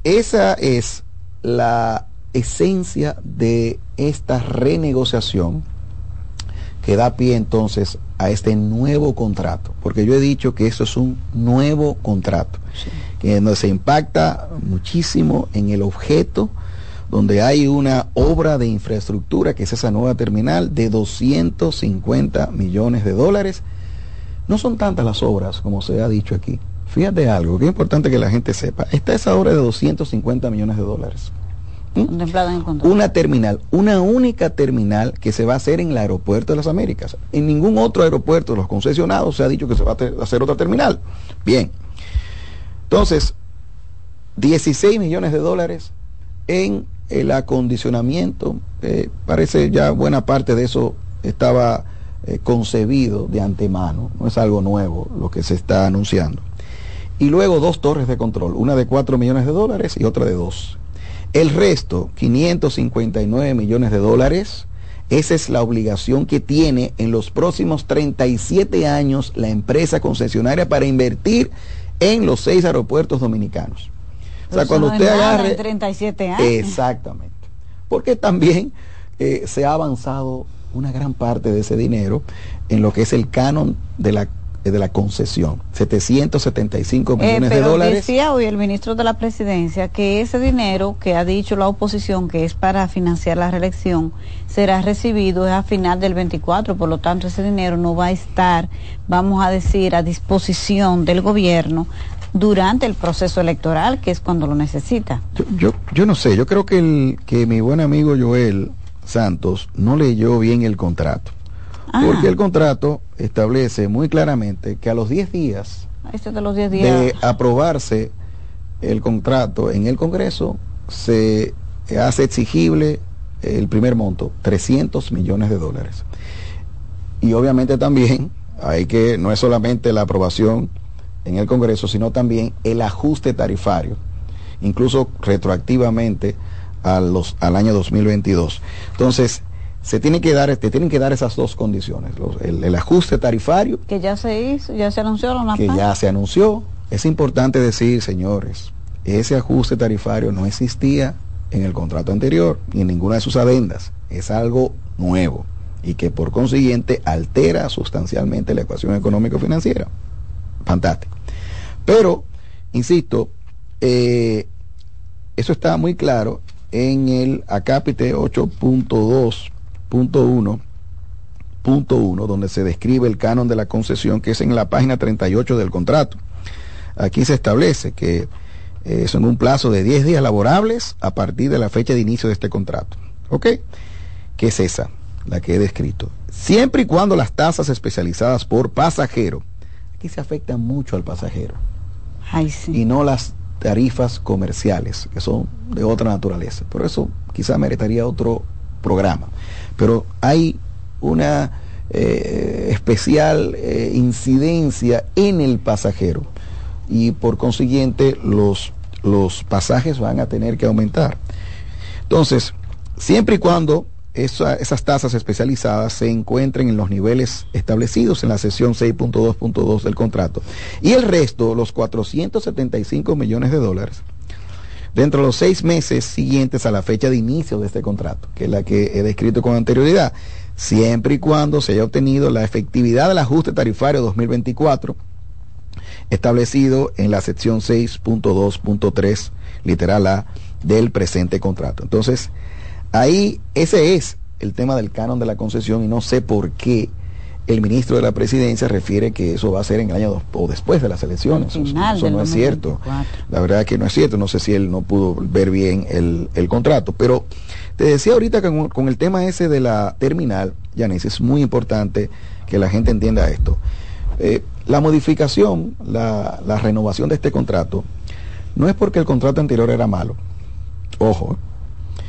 I: esa es la esencia de esta renegociación que da pie entonces a este nuevo contrato, porque yo he dicho que esto es un nuevo contrato, sí. Que donde se impacta muchísimo en el objeto, donde hay una obra de infraestructura, que es esa nueva terminal, de 250 millones de dólares. No son tantas las obras como se ha dicho aquí. Fíjate algo, que es importante que la gente sepa. Está esa obra de 250 millones de dólares.
H: ¿Mm?
I: Una terminal, una única terminal que se va a hacer en el aeropuerto de las Américas. En ningún otro aeropuerto de los concesionados se ha dicho que se va a hacer otra terminal. Bien. Entonces, 16 millones de dólares en el acondicionamiento. Eh, parece ya buena parte de eso estaba eh, concebido de antemano. No es algo nuevo lo que se está anunciando. Y luego dos torres de control, una de 4 millones de dólares y otra de 2. El resto, 559 millones de dólares, esa es la obligación que tiene en los próximos 37 años la empresa concesionaria para invertir en los seis aeropuertos dominicanos.
H: Pero
I: o sea, cuando
H: no
I: usted agarre...
H: en 37 años.
I: Exactamente. Porque también eh, se ha avanzado una gran parte de ese dinero en lo que es el canon de la de la concesión, 775 millones
H: eh, pero
I: de dólares.
H: Decía hoy el ministro de la Presidencia que ese dinero que ha dicho la oposición que es para financiar la reelección será recibido a final del 24, por lo tanto ese dinero no va a estar, vamos a decir, a disposición del gobierno durante el proceso electoral, que es cuando lo necesita.
I: Yo, yo, yo no sé, yo creo que, el, que mi buen amigo Joel Santos no leyó bien el contrato. Ah. Porque el contrato establece muy claramente que a los 10 días,
H: este de, los 10 días
I: de aprobarse el contrato en el Congreso, se hace exigible el primer monto, 300 millones de dólares. Y obviamente también hay que, no es solamente la aprobación en el Congreso, sino también el ajuste tarifario, incluso retroactivamente a los, al año 2022. Entonces, se tiene que dar, te tienen que dar esas dos condiciones, los, el, el, ajuste tarifario.
H: Que ya se hizo, ya se anunció.
I: Que ya se anunció. Es importante decir, señores, ese ajuste tarifario no existía en el contrato anterior ni en ninguna de sus adendas. Es algo nuevo y que por consiguiente altera sustancialmente la ecuación económico-financiera. Fantástico. Pero, insisto, eh, eso está muy claro en el acápite 8.2.1.1, donde se describe el canon de la concesión, que es en la página 38 del contrato. Aquí se establece que eh, son un plazo de 10 días laborables a partir de la fecha de inicio de este contrato. ¿Ok? ¿Qué es esa? La que he descrito. Siempre y cuando las tasas especializadas por pasajero, aquí se afectan mucho al pasajero.
H: Ay, sí.
I: Y no las tarifas comerciales, que son de otra naturaleza. Por eso quizá meritaría otro programa. Pero hay una eh, especial eh, incidencia en el pasajero y por consiguiente los, los pasajes van a tener que aumentar. Entonces, siempre y cuando esa, esas tasas especializadas se encuentren en los niveles establecidos en la sesión 6.2.2 del contrato. Y el resto, los 475 millones de dólares, dentro de los seis meses siguientes a la fecha de inicio de este contrato, que es la que he descrito con anterioridad, siempre y cuando se haya obtenido la efectividad del ajuste tarifario 2024 establecido en la sección 6.2.3, literal A, del presente contrato. Entonces, Ahí ese es el tema del canon de la concesión y no sé por qué el ministro de la presidencia refiere que eso va a ser en el año dos, o después de las elecciones. Eso, eso no es cierto. La verdad que no es cierto. No sé si él no pudo ver bien el, el contrato. Pero te decía ahorita que con, con, el tema ese de la terminal, Yanis, es muy importante que la gente entienda esto. Eh, la modificación, la, la renovación de este contrato, no es porque el contrato anterior era malo. Ojo.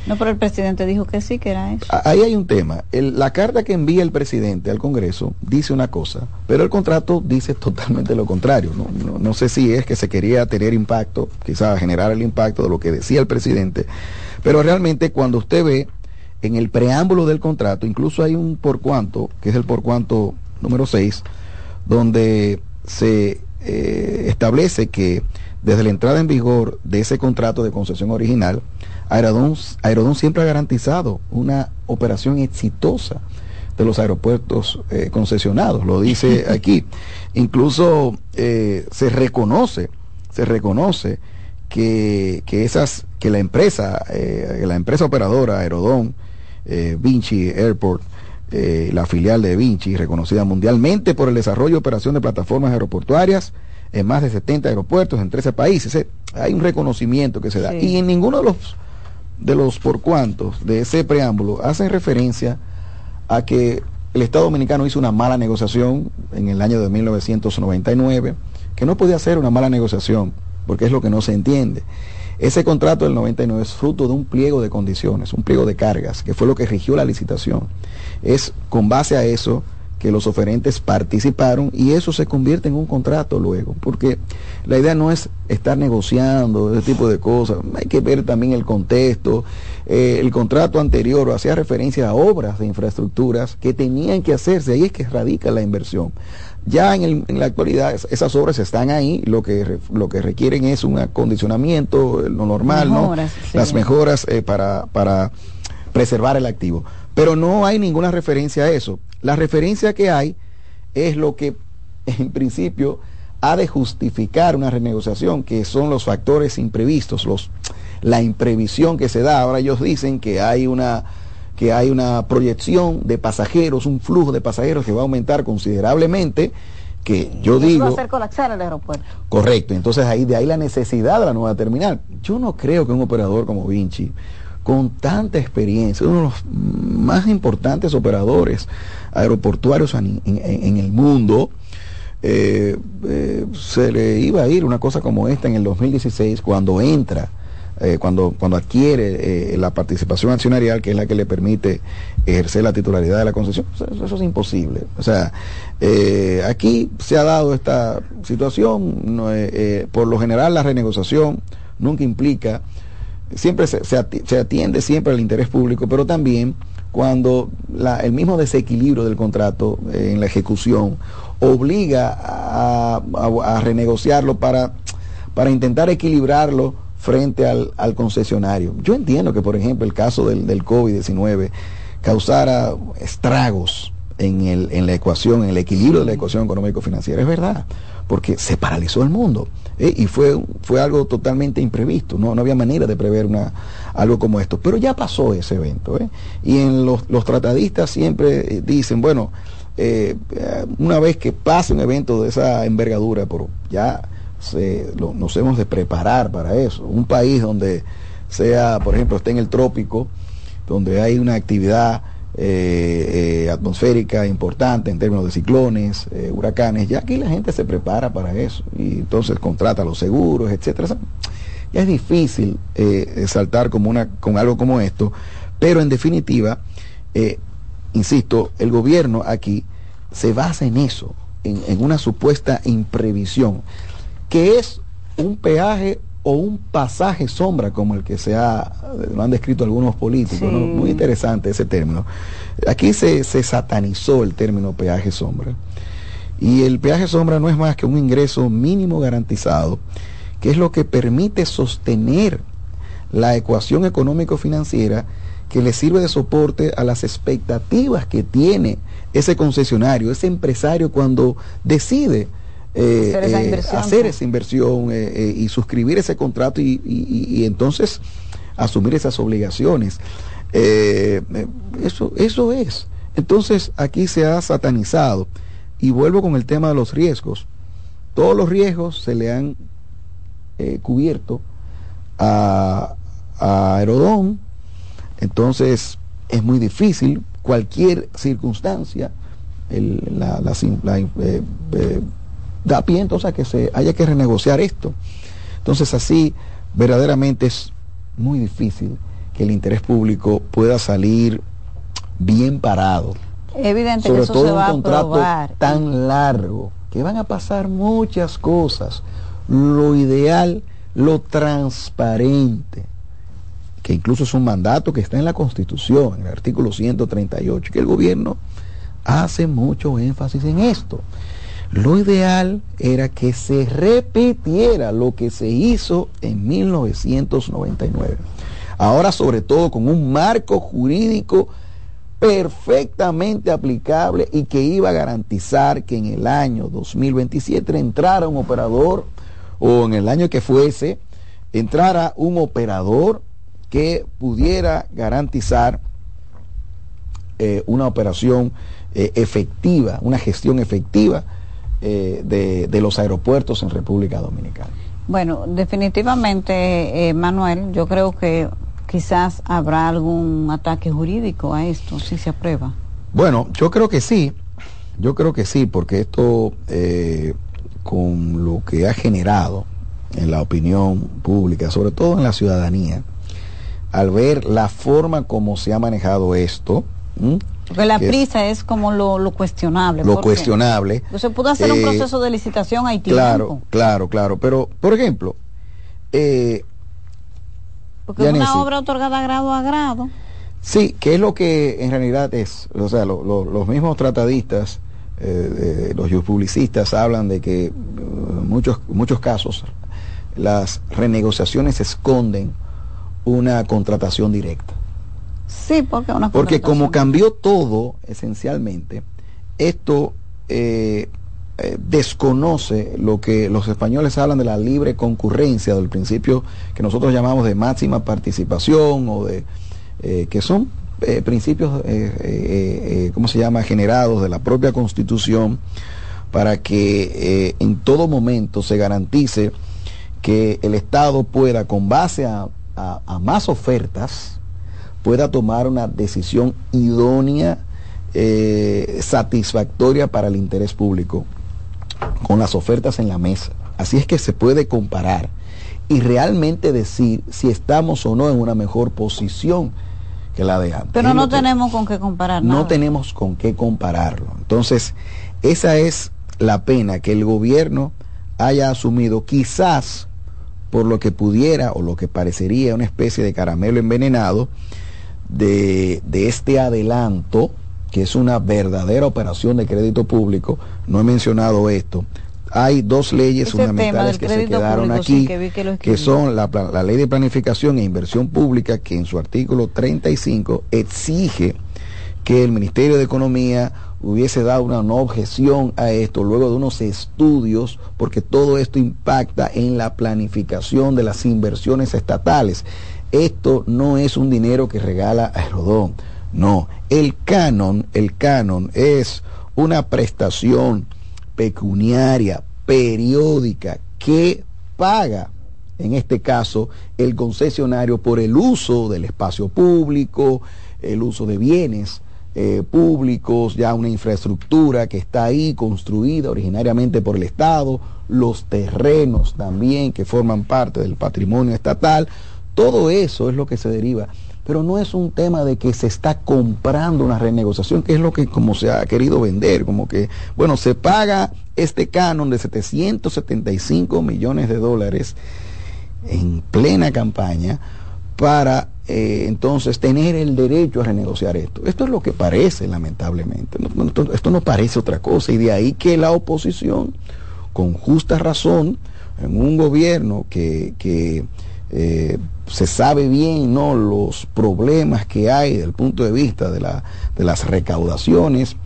H: No, pero el presidente dijo que sí, que era eso.
I: Ahí hay un tema. La carta que envía el presidente al Congreso dice una cosa, pero el contrato dice totalmente lo contrario. No, no- no sé si es que se quería tener impacto, quizás generar el impacto de lo que decía el presidente, pero realmente cuando usted ve en el preámbulo del contrato, incluso hay un por cuanto, que es el por cuanto número 6, donde se eh, establece que desde la entrada en vigor de ese contrato de concesión original, Aerodón, Aerodón siempre ha garantizado una operación exitosa de los aeropuertos eh, concesionados, lo dice aquí. Incluso eh, se reconoce, se reconoce que, que esas, que la empresa, eh, la empresa operadora Aerodón, eh, Vinci Airport, la filial de Vinci, reconocida mundialmente por el desarrollo y operación de plataformas aeroportuarias en más de 70 aeropuertos en 13 países. Hay un reconocimiento que se da.
H: Sí.
I: Y en ninguno de los de los por cuantos de ese preámbulo hacen referencia a que el Estado Dominicano hizo una mala negociación en el año de 1999, que no podía ser una mala negociación, porque es lo que no se entiende. Ese contrato del 99 es fruto de un pliego de condiciones, un pliego de cargas, que fue lo que rigió la licitación. Es con base a eso que los oferentes participaron y eso se convierte en un contrato luego, porque la idea no es estar negociando ese tipo de cosas, hay que ver también el contexto. Eh, el contrato anterior hacía referencia a obras de infraestructuras que tenían que hacerse, ahí es que radica la inversión. Ya en, el- en la actualidad es- esas obras están ahí, lo que, lo que requieren es un acondicionamiento, lo normal,
H: Mejoras,
I: ¿no?
H: sí.
I: Las mejoras eh, para, para preservar el activo. Pero no hay ninguna referencia a eso. La referencia que hay es lo que en principio ha de justificar una renegociación, que son los factores imprevistos, los, la imprevisión que se da. Ahora ellos dicen que hay una que hay una proyección de pasajeros, un flujo de pasajeros que va a aumentar considerablemente, que yo
H: Eso va a
I: digo,
H: hacer colapsar el aeropuerto.
I: Correcto, entonces ahí de ahí la necesidad de la nueva terminal. Yo no creo que un operador como Vinci, con tanta experiencia, uno de los más importantes operadores aeroportuarios en, el mundo, eh, eh, se le iba a ir una cosa como esta en el 2016 cuando entra, eh, cuando, cuando adquiere la participación accionarial, que es la que le permite ejercer la titularidad de la concesión. Eso, es imposible. O sea, aquí se ha dado esta situación, por lo general la renegociación nunca implica, siempre se, se ati- se atiende siempre al interés público, pero también cuando la- el mismo desequilibrio del contrato eh, en la ejecución obliga a, a- a renegociarlo para, para intentar equilibrarlo frente al, al concesionario. Yo entiendo que, por ejemplo, el caso del, del COVID-19 causara estragos en, el, en la ecuación, en el equilibrio de la ecuación económico-financiera, es verdad, porque se paralizó el mundo ¿eh? y fue, fue algo totalmente imprevisto, no, no había manera de prever una, algo como esto, pero ya pasó ese evento ¿eh? y en los, los tratadistas siempre eh, dicen, bueno, eh, eh, una vez que pase un evento de esa envergadura, ya se- lo- nos hemos de preparar para eso. Un país donde sea, por ejemplo, esté en el trópico, donde hay una actividad eh, eh, atmosférica importante en términos de ciclones, eh, huracanes, ya aquí la gente se prepara para eso y entonces contrata los seguros, etcétera. Ya es difícil eh, saltar como una, con algo como esto, pero en definitiva, eh, insisto, el gobierno aquí se basa en eso, en una supuesta imprevisión, que es un peaje o un pasaje sombra como el que se ha, lo han descrito algunos políticos, muy interesante ese término. Aquí se, se satanizó el término peaje sombra. Y el peaje sombra no es más que un ingreso mínimo garantizado, que es lo que permite sostener la ecuación económico-financiera que le sirve de soporte a las expectativas que tiene ese concesionario, ese empresario cuando decide eh,
H: Hacer esa
I: eh,
H: inversión.
I: hacer esa inversión eh, y suscribir ese contrato y, y- y- y entonces asumir esas obligaciones. Eso, eso es. Entonces aquí se ha satanizado. Y vuelvo con el tema de los riesgos. Todos los riesgos se le han eh, cubierto a, a Aerodón. Entonces es muy difícil. Cualquier circunstancia el- la- la eh, eh, da pie entonces a que se haya que renegociar esto. Entonces así verdaderamente es muy difícil que el interés público pueda salir bien parado.
H: Evidente que
I: Sobre
H: eso
I: todo
H: se
I: un
H: va
I: contrato tan largo, que van a pasar muchas cosas. Lo ideal, lo transparente, que incluso es un mandato que está en la Constitución, en el artículo 138, que el gobierno hace mucho énfasis en esto. Lo ideal era que se repitiera lo que se hizo en 1999. Ahora sobre todo con un marco jurídico perfectamente aplicable y que iba a garantizar que en el año 2027 entrara un operador o en el año que fuese, entrara un operador que pudiera garantizar eh, una operación eh, efectiva, una gestión efectiva eh, de, de los aeropuertos en República Dominicana.
H: Bueno, definitivamente, eh, Manuel, yo creo que quizás habrá algún ataque jurídico a esto si se aprueba.
I: Bueno, yo creo que sí, yo creo que sí, porque esto eh, con lo que ha generado en la opinión pública, sobre todo en la ciudadanía, al ver la forma como se ha manejado esto, ¿m?
H: Porque la
I: es
H: prisa es como lo, lo cuestionable.
I: lo cuestionable.
H: Se pudo hacer un
I: eh,
H: proceso de licitación a tiempo.
I: Claro, claro, claro. Pero, por ejemplo, eh,
H: Porque una obra otorgada grado a grado.
I: Sí, que es lo que en realidad es. O sea, lo- lo- los mismos tratadistas, eh, de- los publicistas hablan de que eh, muchos, muchos casos las renegociaciones esconden una contratación directa.
H: Sí, porque una
I: Porque como cambió todo, esencialmente, esto eh, eh, desconoce lo que los españoles hablan de la libre concurrencia, del principio que nosotros llamamos de máxima participación o de eh, que son eh, principios, ¿cómo se llama?, generados de la propia Constitución para que en todo momento se garantice que el Estado pueda, con base a, a- a más ofertas, pueda tomar una decisión idónea, eh, satisfactoria para el interés público, con las ofertas en la mesa. Así es que se puede comparar y realmente decir si estamos o no en una mejor posición que la de antes.
H: Pero no tenemos con qué comparar
I: no
H: nada.
I: tenemos con qué compararlo. Entonces, esa es la pena que el gobierno haya asumido, quizás por lo que pudiera o lo que parecería una especie de caramelo envenenado de, de este adelanto, que es una verdadera operación de crédito público. No he mencionado esto. Hay dos leyes
H: Ese
I: fundamentales que se quedaron
H: público,
I: aquí,
H: sí, que que
I: son la, la ley de planificación e inversión pública, que en su artículo 35 exige que el Ministerio de Economía hubiese dado una no objeción a esto luego de unos estudios, porque todo esto impacta en la planificación de las inversiones estatales. Esto no es un dinero que regala Aerodón, no. El canon, el canon es una prestación pecuniaria, periódica, que paga en este caso, el concesionario por el uso del espacio público, el uso de bienes eh, públicos, ya una infraestructura que está ahí construida originariamente por el Estado, los terrenos también que forman parte del patrimonio estatal, todo eso es lo que se deriva. Pero no es un tema de que se está comprando una renegociación, que es lo que como se ha querido vender, como que, bueno, se paga este canon de 775 millones de dólares en plena campaña para eh, entonces tener el derecho a renegociar esto. Esto es lo que parece, lamentablemente. Esto no parece otra cosa y de ahí que la oposición, con justa razón, en un gobierno que, que, eh, se sabe bien no los problemas que hay desde el punto de vista de, la, de las recaudaciones,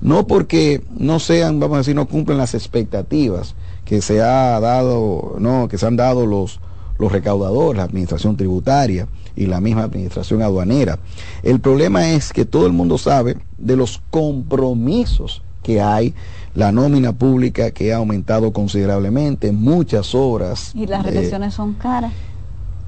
I: no porque no sean, vamos a decir, no cumplen las expectativas que se ha dado, no, que se han dado los, los recaudadores, la administración tributaria y la misma administración aduanera. El problema es que todo el mundo sabe de los compromisos que hay, la nómina pública que ha aumentado considerablemente, muchas obras.
H: Y las
I: eh,
H: retenciones son caras.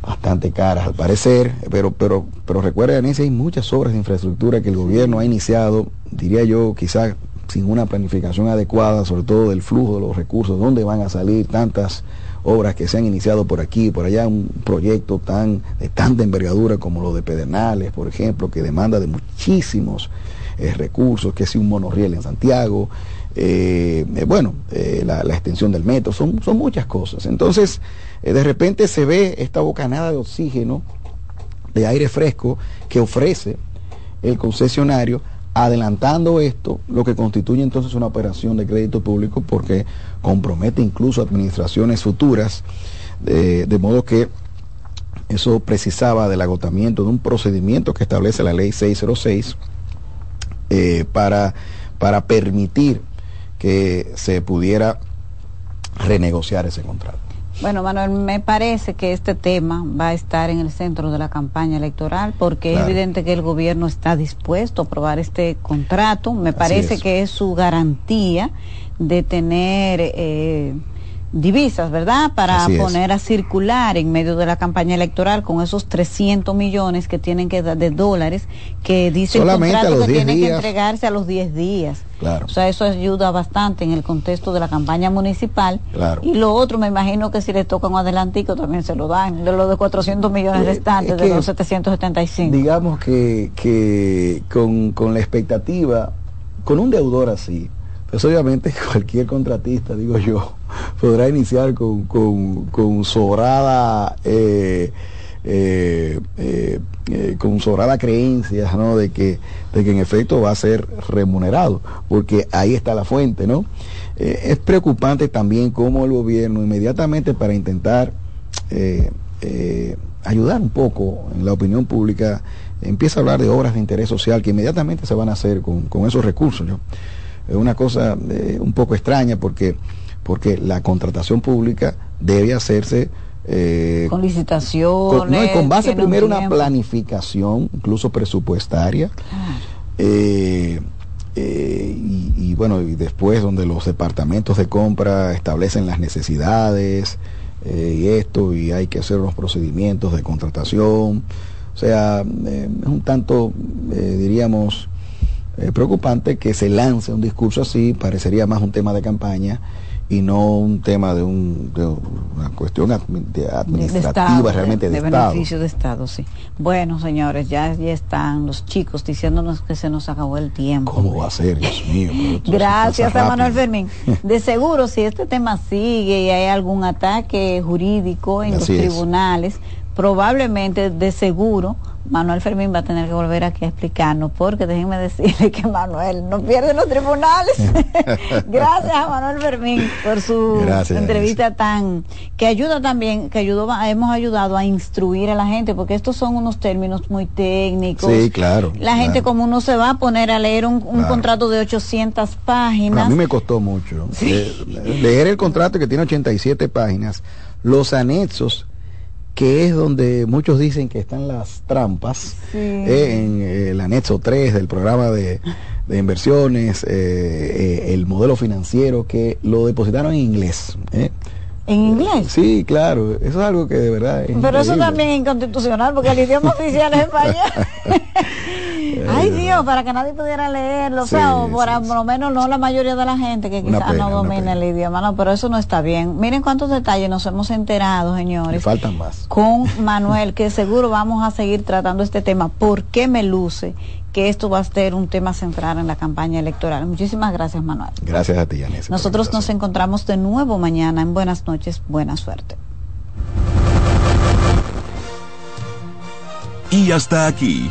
I: Bastante caras al parecer, pero, pero, pero recuerda, Yanesi, hay muchas obras de infraestructura que el gobierno ha iniciado, diría yo, quizás sin una planificación adecuada, sobre todo del flujo de los recursos, dónde van a salir tantas obras que se han iniciado por aquí por allá, un proyecto tan de tanta envergadura como lo de Pedernales, por ejemplo, que demanda de muchísimos eh, recursos, que si un monorriel en Santiago, eh, bueno, eh, la, extensión del metro, son, son muchas cosas. Entonces, eh, de repente se ve esta bocanada de oxígeno, de aire fresco que ofrece el concesionario, adelantando esto, lo que constituye entonces una operación de crédito público porque compromete incluso administraciones futuras, de, modo que eso precisaba del agotamiento de un procedimiento que establece la ley 606 eh, para, para permitir que se pudiera renegociar ese contrato.
H: Bueno, Manuel, me parece que este tema va a estar en el centro de la campaña electoral porque
I: Claro.
H: es evidente que el gobierno está dispuesto a aprobar este contrato. Me parece
I: es.
H: que es su garantía de tener eh, divisas, ¿verdad? Para
I: Así
H: poner a circular en medio de la campaña electoral con esos 300 millones que tienen que dar de dólares que dice el
I: Solamente a
H: contrato
I: los
H: que
I: 10
H: tienen que entregarse a los 10 días.
I: Claro.
H: O sea, eso ayuda bastante en el contexto de la campaña municipal.
I: Claro.
H: Y lo otro, me imagino que si le toca un adelantico también se lo dan, de los de 400 millones
I: Eh,
H: restantes,
I: es
H: de
I: que-
H: los 775.
I: Digamos que, que con, con la expectativa, con un deudor así, pues obviamente cualquier contratista, digo yo, podrá iniciar con, con, con sobrada, eh, eh, eh, con sobrada creencia, ¿no? De que, de que en efecto va a ser remunerado, porque ahí está la fuente, ¿no? Es preocupante también cómo el gobierno inmediatamente para intentar ayudar un poco en la opinión pública, empieza a hablar de obras de interés social que inmediatamente se van a hacer con, con esos recursos. Es una cosa eh, un poco extraña porque, porque la contratación pública debe hacerse eh,
H: con licitaciones.
I: con, no, y con base primero una
H: tiempo.
I: planificación, incluso presupuestaria, eh, eh, y, y bueno, y después donde los departamentos de compra establecen las necesidades y esto, y hay que hacer unos procedimientos de contratación. O sea, es un tanto, diríamos, eh, preocupante que se lance un discurso así, parecería más un tema de campaña y no un tema de, un, de una cuestión admi- de administrativa
H: Estado,
I: realmente de,
H: de
I: Estado.
H: beneficio de Estado, sí. Bueno, señores, ya, ya están los chicos diciéndonos que se nos acabó el tiempo.
I: ¿Cómo va a ser, Dios mío?
H: Gracias a Manuel. Fermín. De seguro, si este tema sigue y hay algún ataque jurídico en
I: Así
H: los
I: es.
H: tribunales, probablemente, de seguro, Manuel Fermín va a tener que volver aquí a explicarnos, porque déjenme decirle que Manuel no pierde los tribunales. Gracias a Manuel Fermín por su
I: Gracias,
H: entrevista tan que ayuda también, que ayudó, hemos ayudado a instruir a la gente, porque estos son unos términos muy técnicos.
I: Sí, claro.
H: La gente
I: claro.
H: como no se va a poner a leer un, un
I: Claro.
H: contrato de 800
I: Bueno,
H: páginas.
I: a mí me costó mucho eh, leer el contrato que tiene 87 páginas, los anexos, que es donde muchos dicen que están las trampas, eh, en eh, el anexo 3 del programa de, de inversiones, eh, el modelo financiero, que lo depositaron en inglés.
H: ¿En inglés?
I: Sí, claro, eso es algo que de verdad es
H: Pero eso también es inconstitucional porque el idioma oficial es español. Ay Dios, para que nadie pudiera leerlo, o sea,
I: Sí,
H: o por, por lo menos no la mayoría de la gente que quizás no domina el idioma, no, pero eso no está bien. Miren cuántos detalles nos hemos enterado,
I: Me
H: señores,
I: faltan más.
H: con Manuel, que seguro vamos a seguir tratando este tema. ¿Por qué me luce que esto va a ser un tema central en la campaña electoral? Muchísimas gracias, Manuel.
I: Gracias a ti, la
H: Nosotros nos encontramos de nuevo mañana en Buenas noches, buena suerte.
G: Y hasta aquí,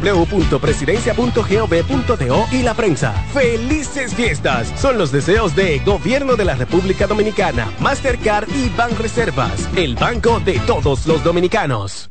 B: www.presidencia.gov.do y la prensa. ¡Felices fiestas! Son los deseos de Gobierno de la República Dominicana, Mastercard y Banreservas, el banco de todos los dominicanos.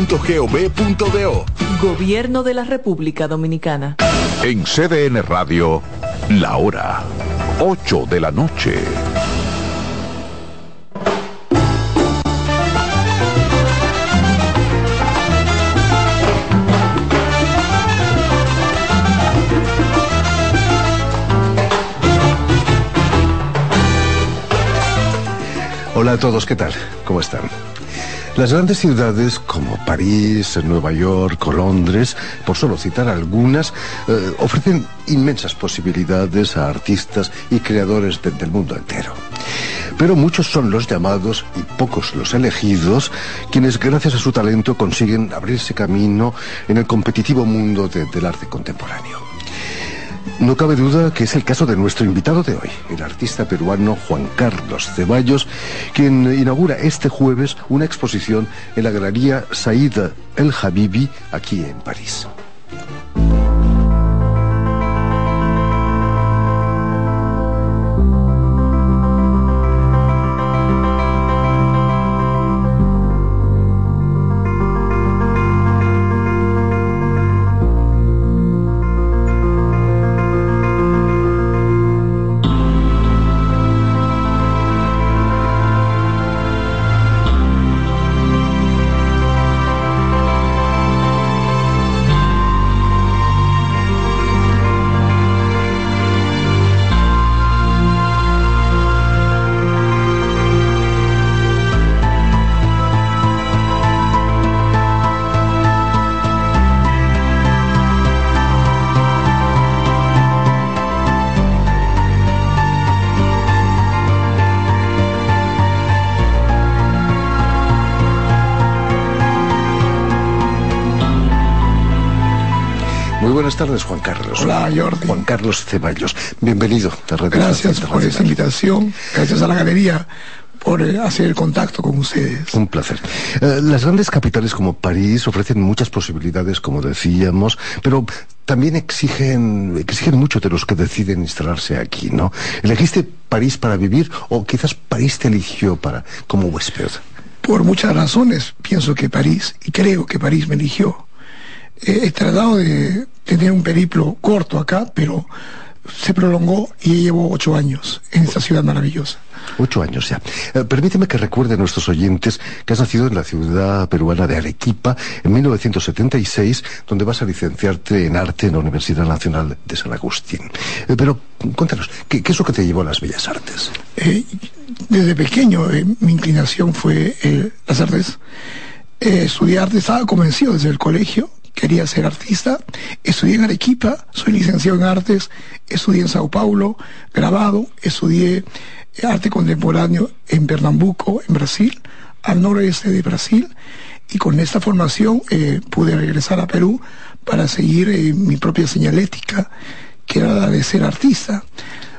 J: .gov.do.
K: Gobierno de la República Dominicana.
A: En CDN Radio, la hora 8 de la noche.
L: Hola a todos, ¿qué tal? ¿Cómo están? Las grandes ciudades como París, Nueva York o Londres, por solo citar algunas, eh, ofrecen inmensas posibilidades a artistas y creadores del mundo entero. Pero muchos son los llamados y pocos los elegidos, quienes gracias a su talento consiguen abrirse camino en el competitivo mundo del arte contemporáneo. No cabe duda que es el caso de nuestro invitado de hoy, el artista peruano Juan Carlos Ceballos, quien inaugura este jueves una exposición en la Galería Saïd El Habibi aquí en París.
M: Hola, Jordi.
L: Juan Carlos Ceballos. Bienvenido
M: a Radio Gracias por esta invitación. Gracias a la galería por eh, hacer el contacto con ustedes.
L: Un placer. Eh, las grandes capitales como París ofrecen muchas posibilidades, como decíamos, pero también exigen, exigen mucho de los que deciden instalarse aquí, ¿no? ¿Elegiste París para vivir o quizás París te eligió para como huésped?
M: Por muchas razones pienso que París, y creo que París me eligió. he tratado de tener un periplo corto acá, pero se prolongó y llevo ocho años en esta ciudad maravillosa.
L: Ocho años ya. Eh, permíteme que recuerde a nuestros oyentes que has nacido en la ciudad peruana de Arequipa en 1976, donde vas a licenciarte en arte en la Universidad Nacional de San Agustín. Eh, pero cuéntanos, ¿qué, es lo que te llevó a las bellas artes?
M: Eh, desde pequeño mi inclinación fue las artes. estudié arte, estaba convencido desde el colegio quería ser artista. Estudié en Arequipa, soy licenciado en artes, estudié en Sao Paulo, grabado, estudié arte contemporáneo en Pernambuco, en Brasil, al noroeste de Brasil, y con esta formación eh, pude regresar a Perú para seguir eh, mi propia señalética, que era la de ser artista.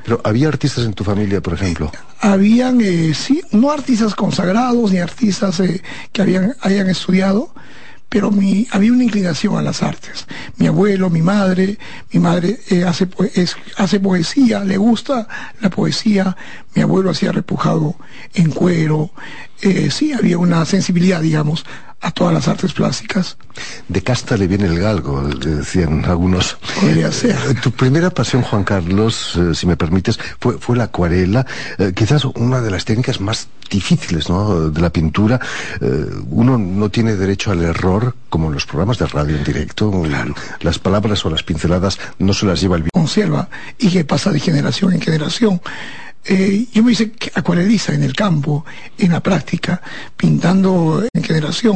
L: Pero había artistas en tu familia, por ejemplo.
M: Habían, eh, sí, no artistas consagrados ni artistas eh, que habían, hayan estudiado, pero mi, había una inclinación a las artes. Mi abuelo, mi madre, mi madre eh, hace, es- hace poesía, le gusta la poesía, mi abuelo hacía repujado en cuero, eh, sí, había una sensibilidad, digamos, a todas las artes plásticas.
L: De casta le viene el galgo, decían algunos.
M: Podría ser.
L: Eh, Tu primera pasión, Juan Carlos, eh, si me permites, fue, fue la acuarela, eh, quizás una de las técnicas más difíciles ¿no? de la pintura. Eh, uno no tiene derecho al error, como en los programas de radio en directo. Las palabras o las pinceladas no se las lleva el
M: conserva y que pasa de generación en generación. Eh, yo me hice acuarelista en el campo, en la práctica, pintando en generación.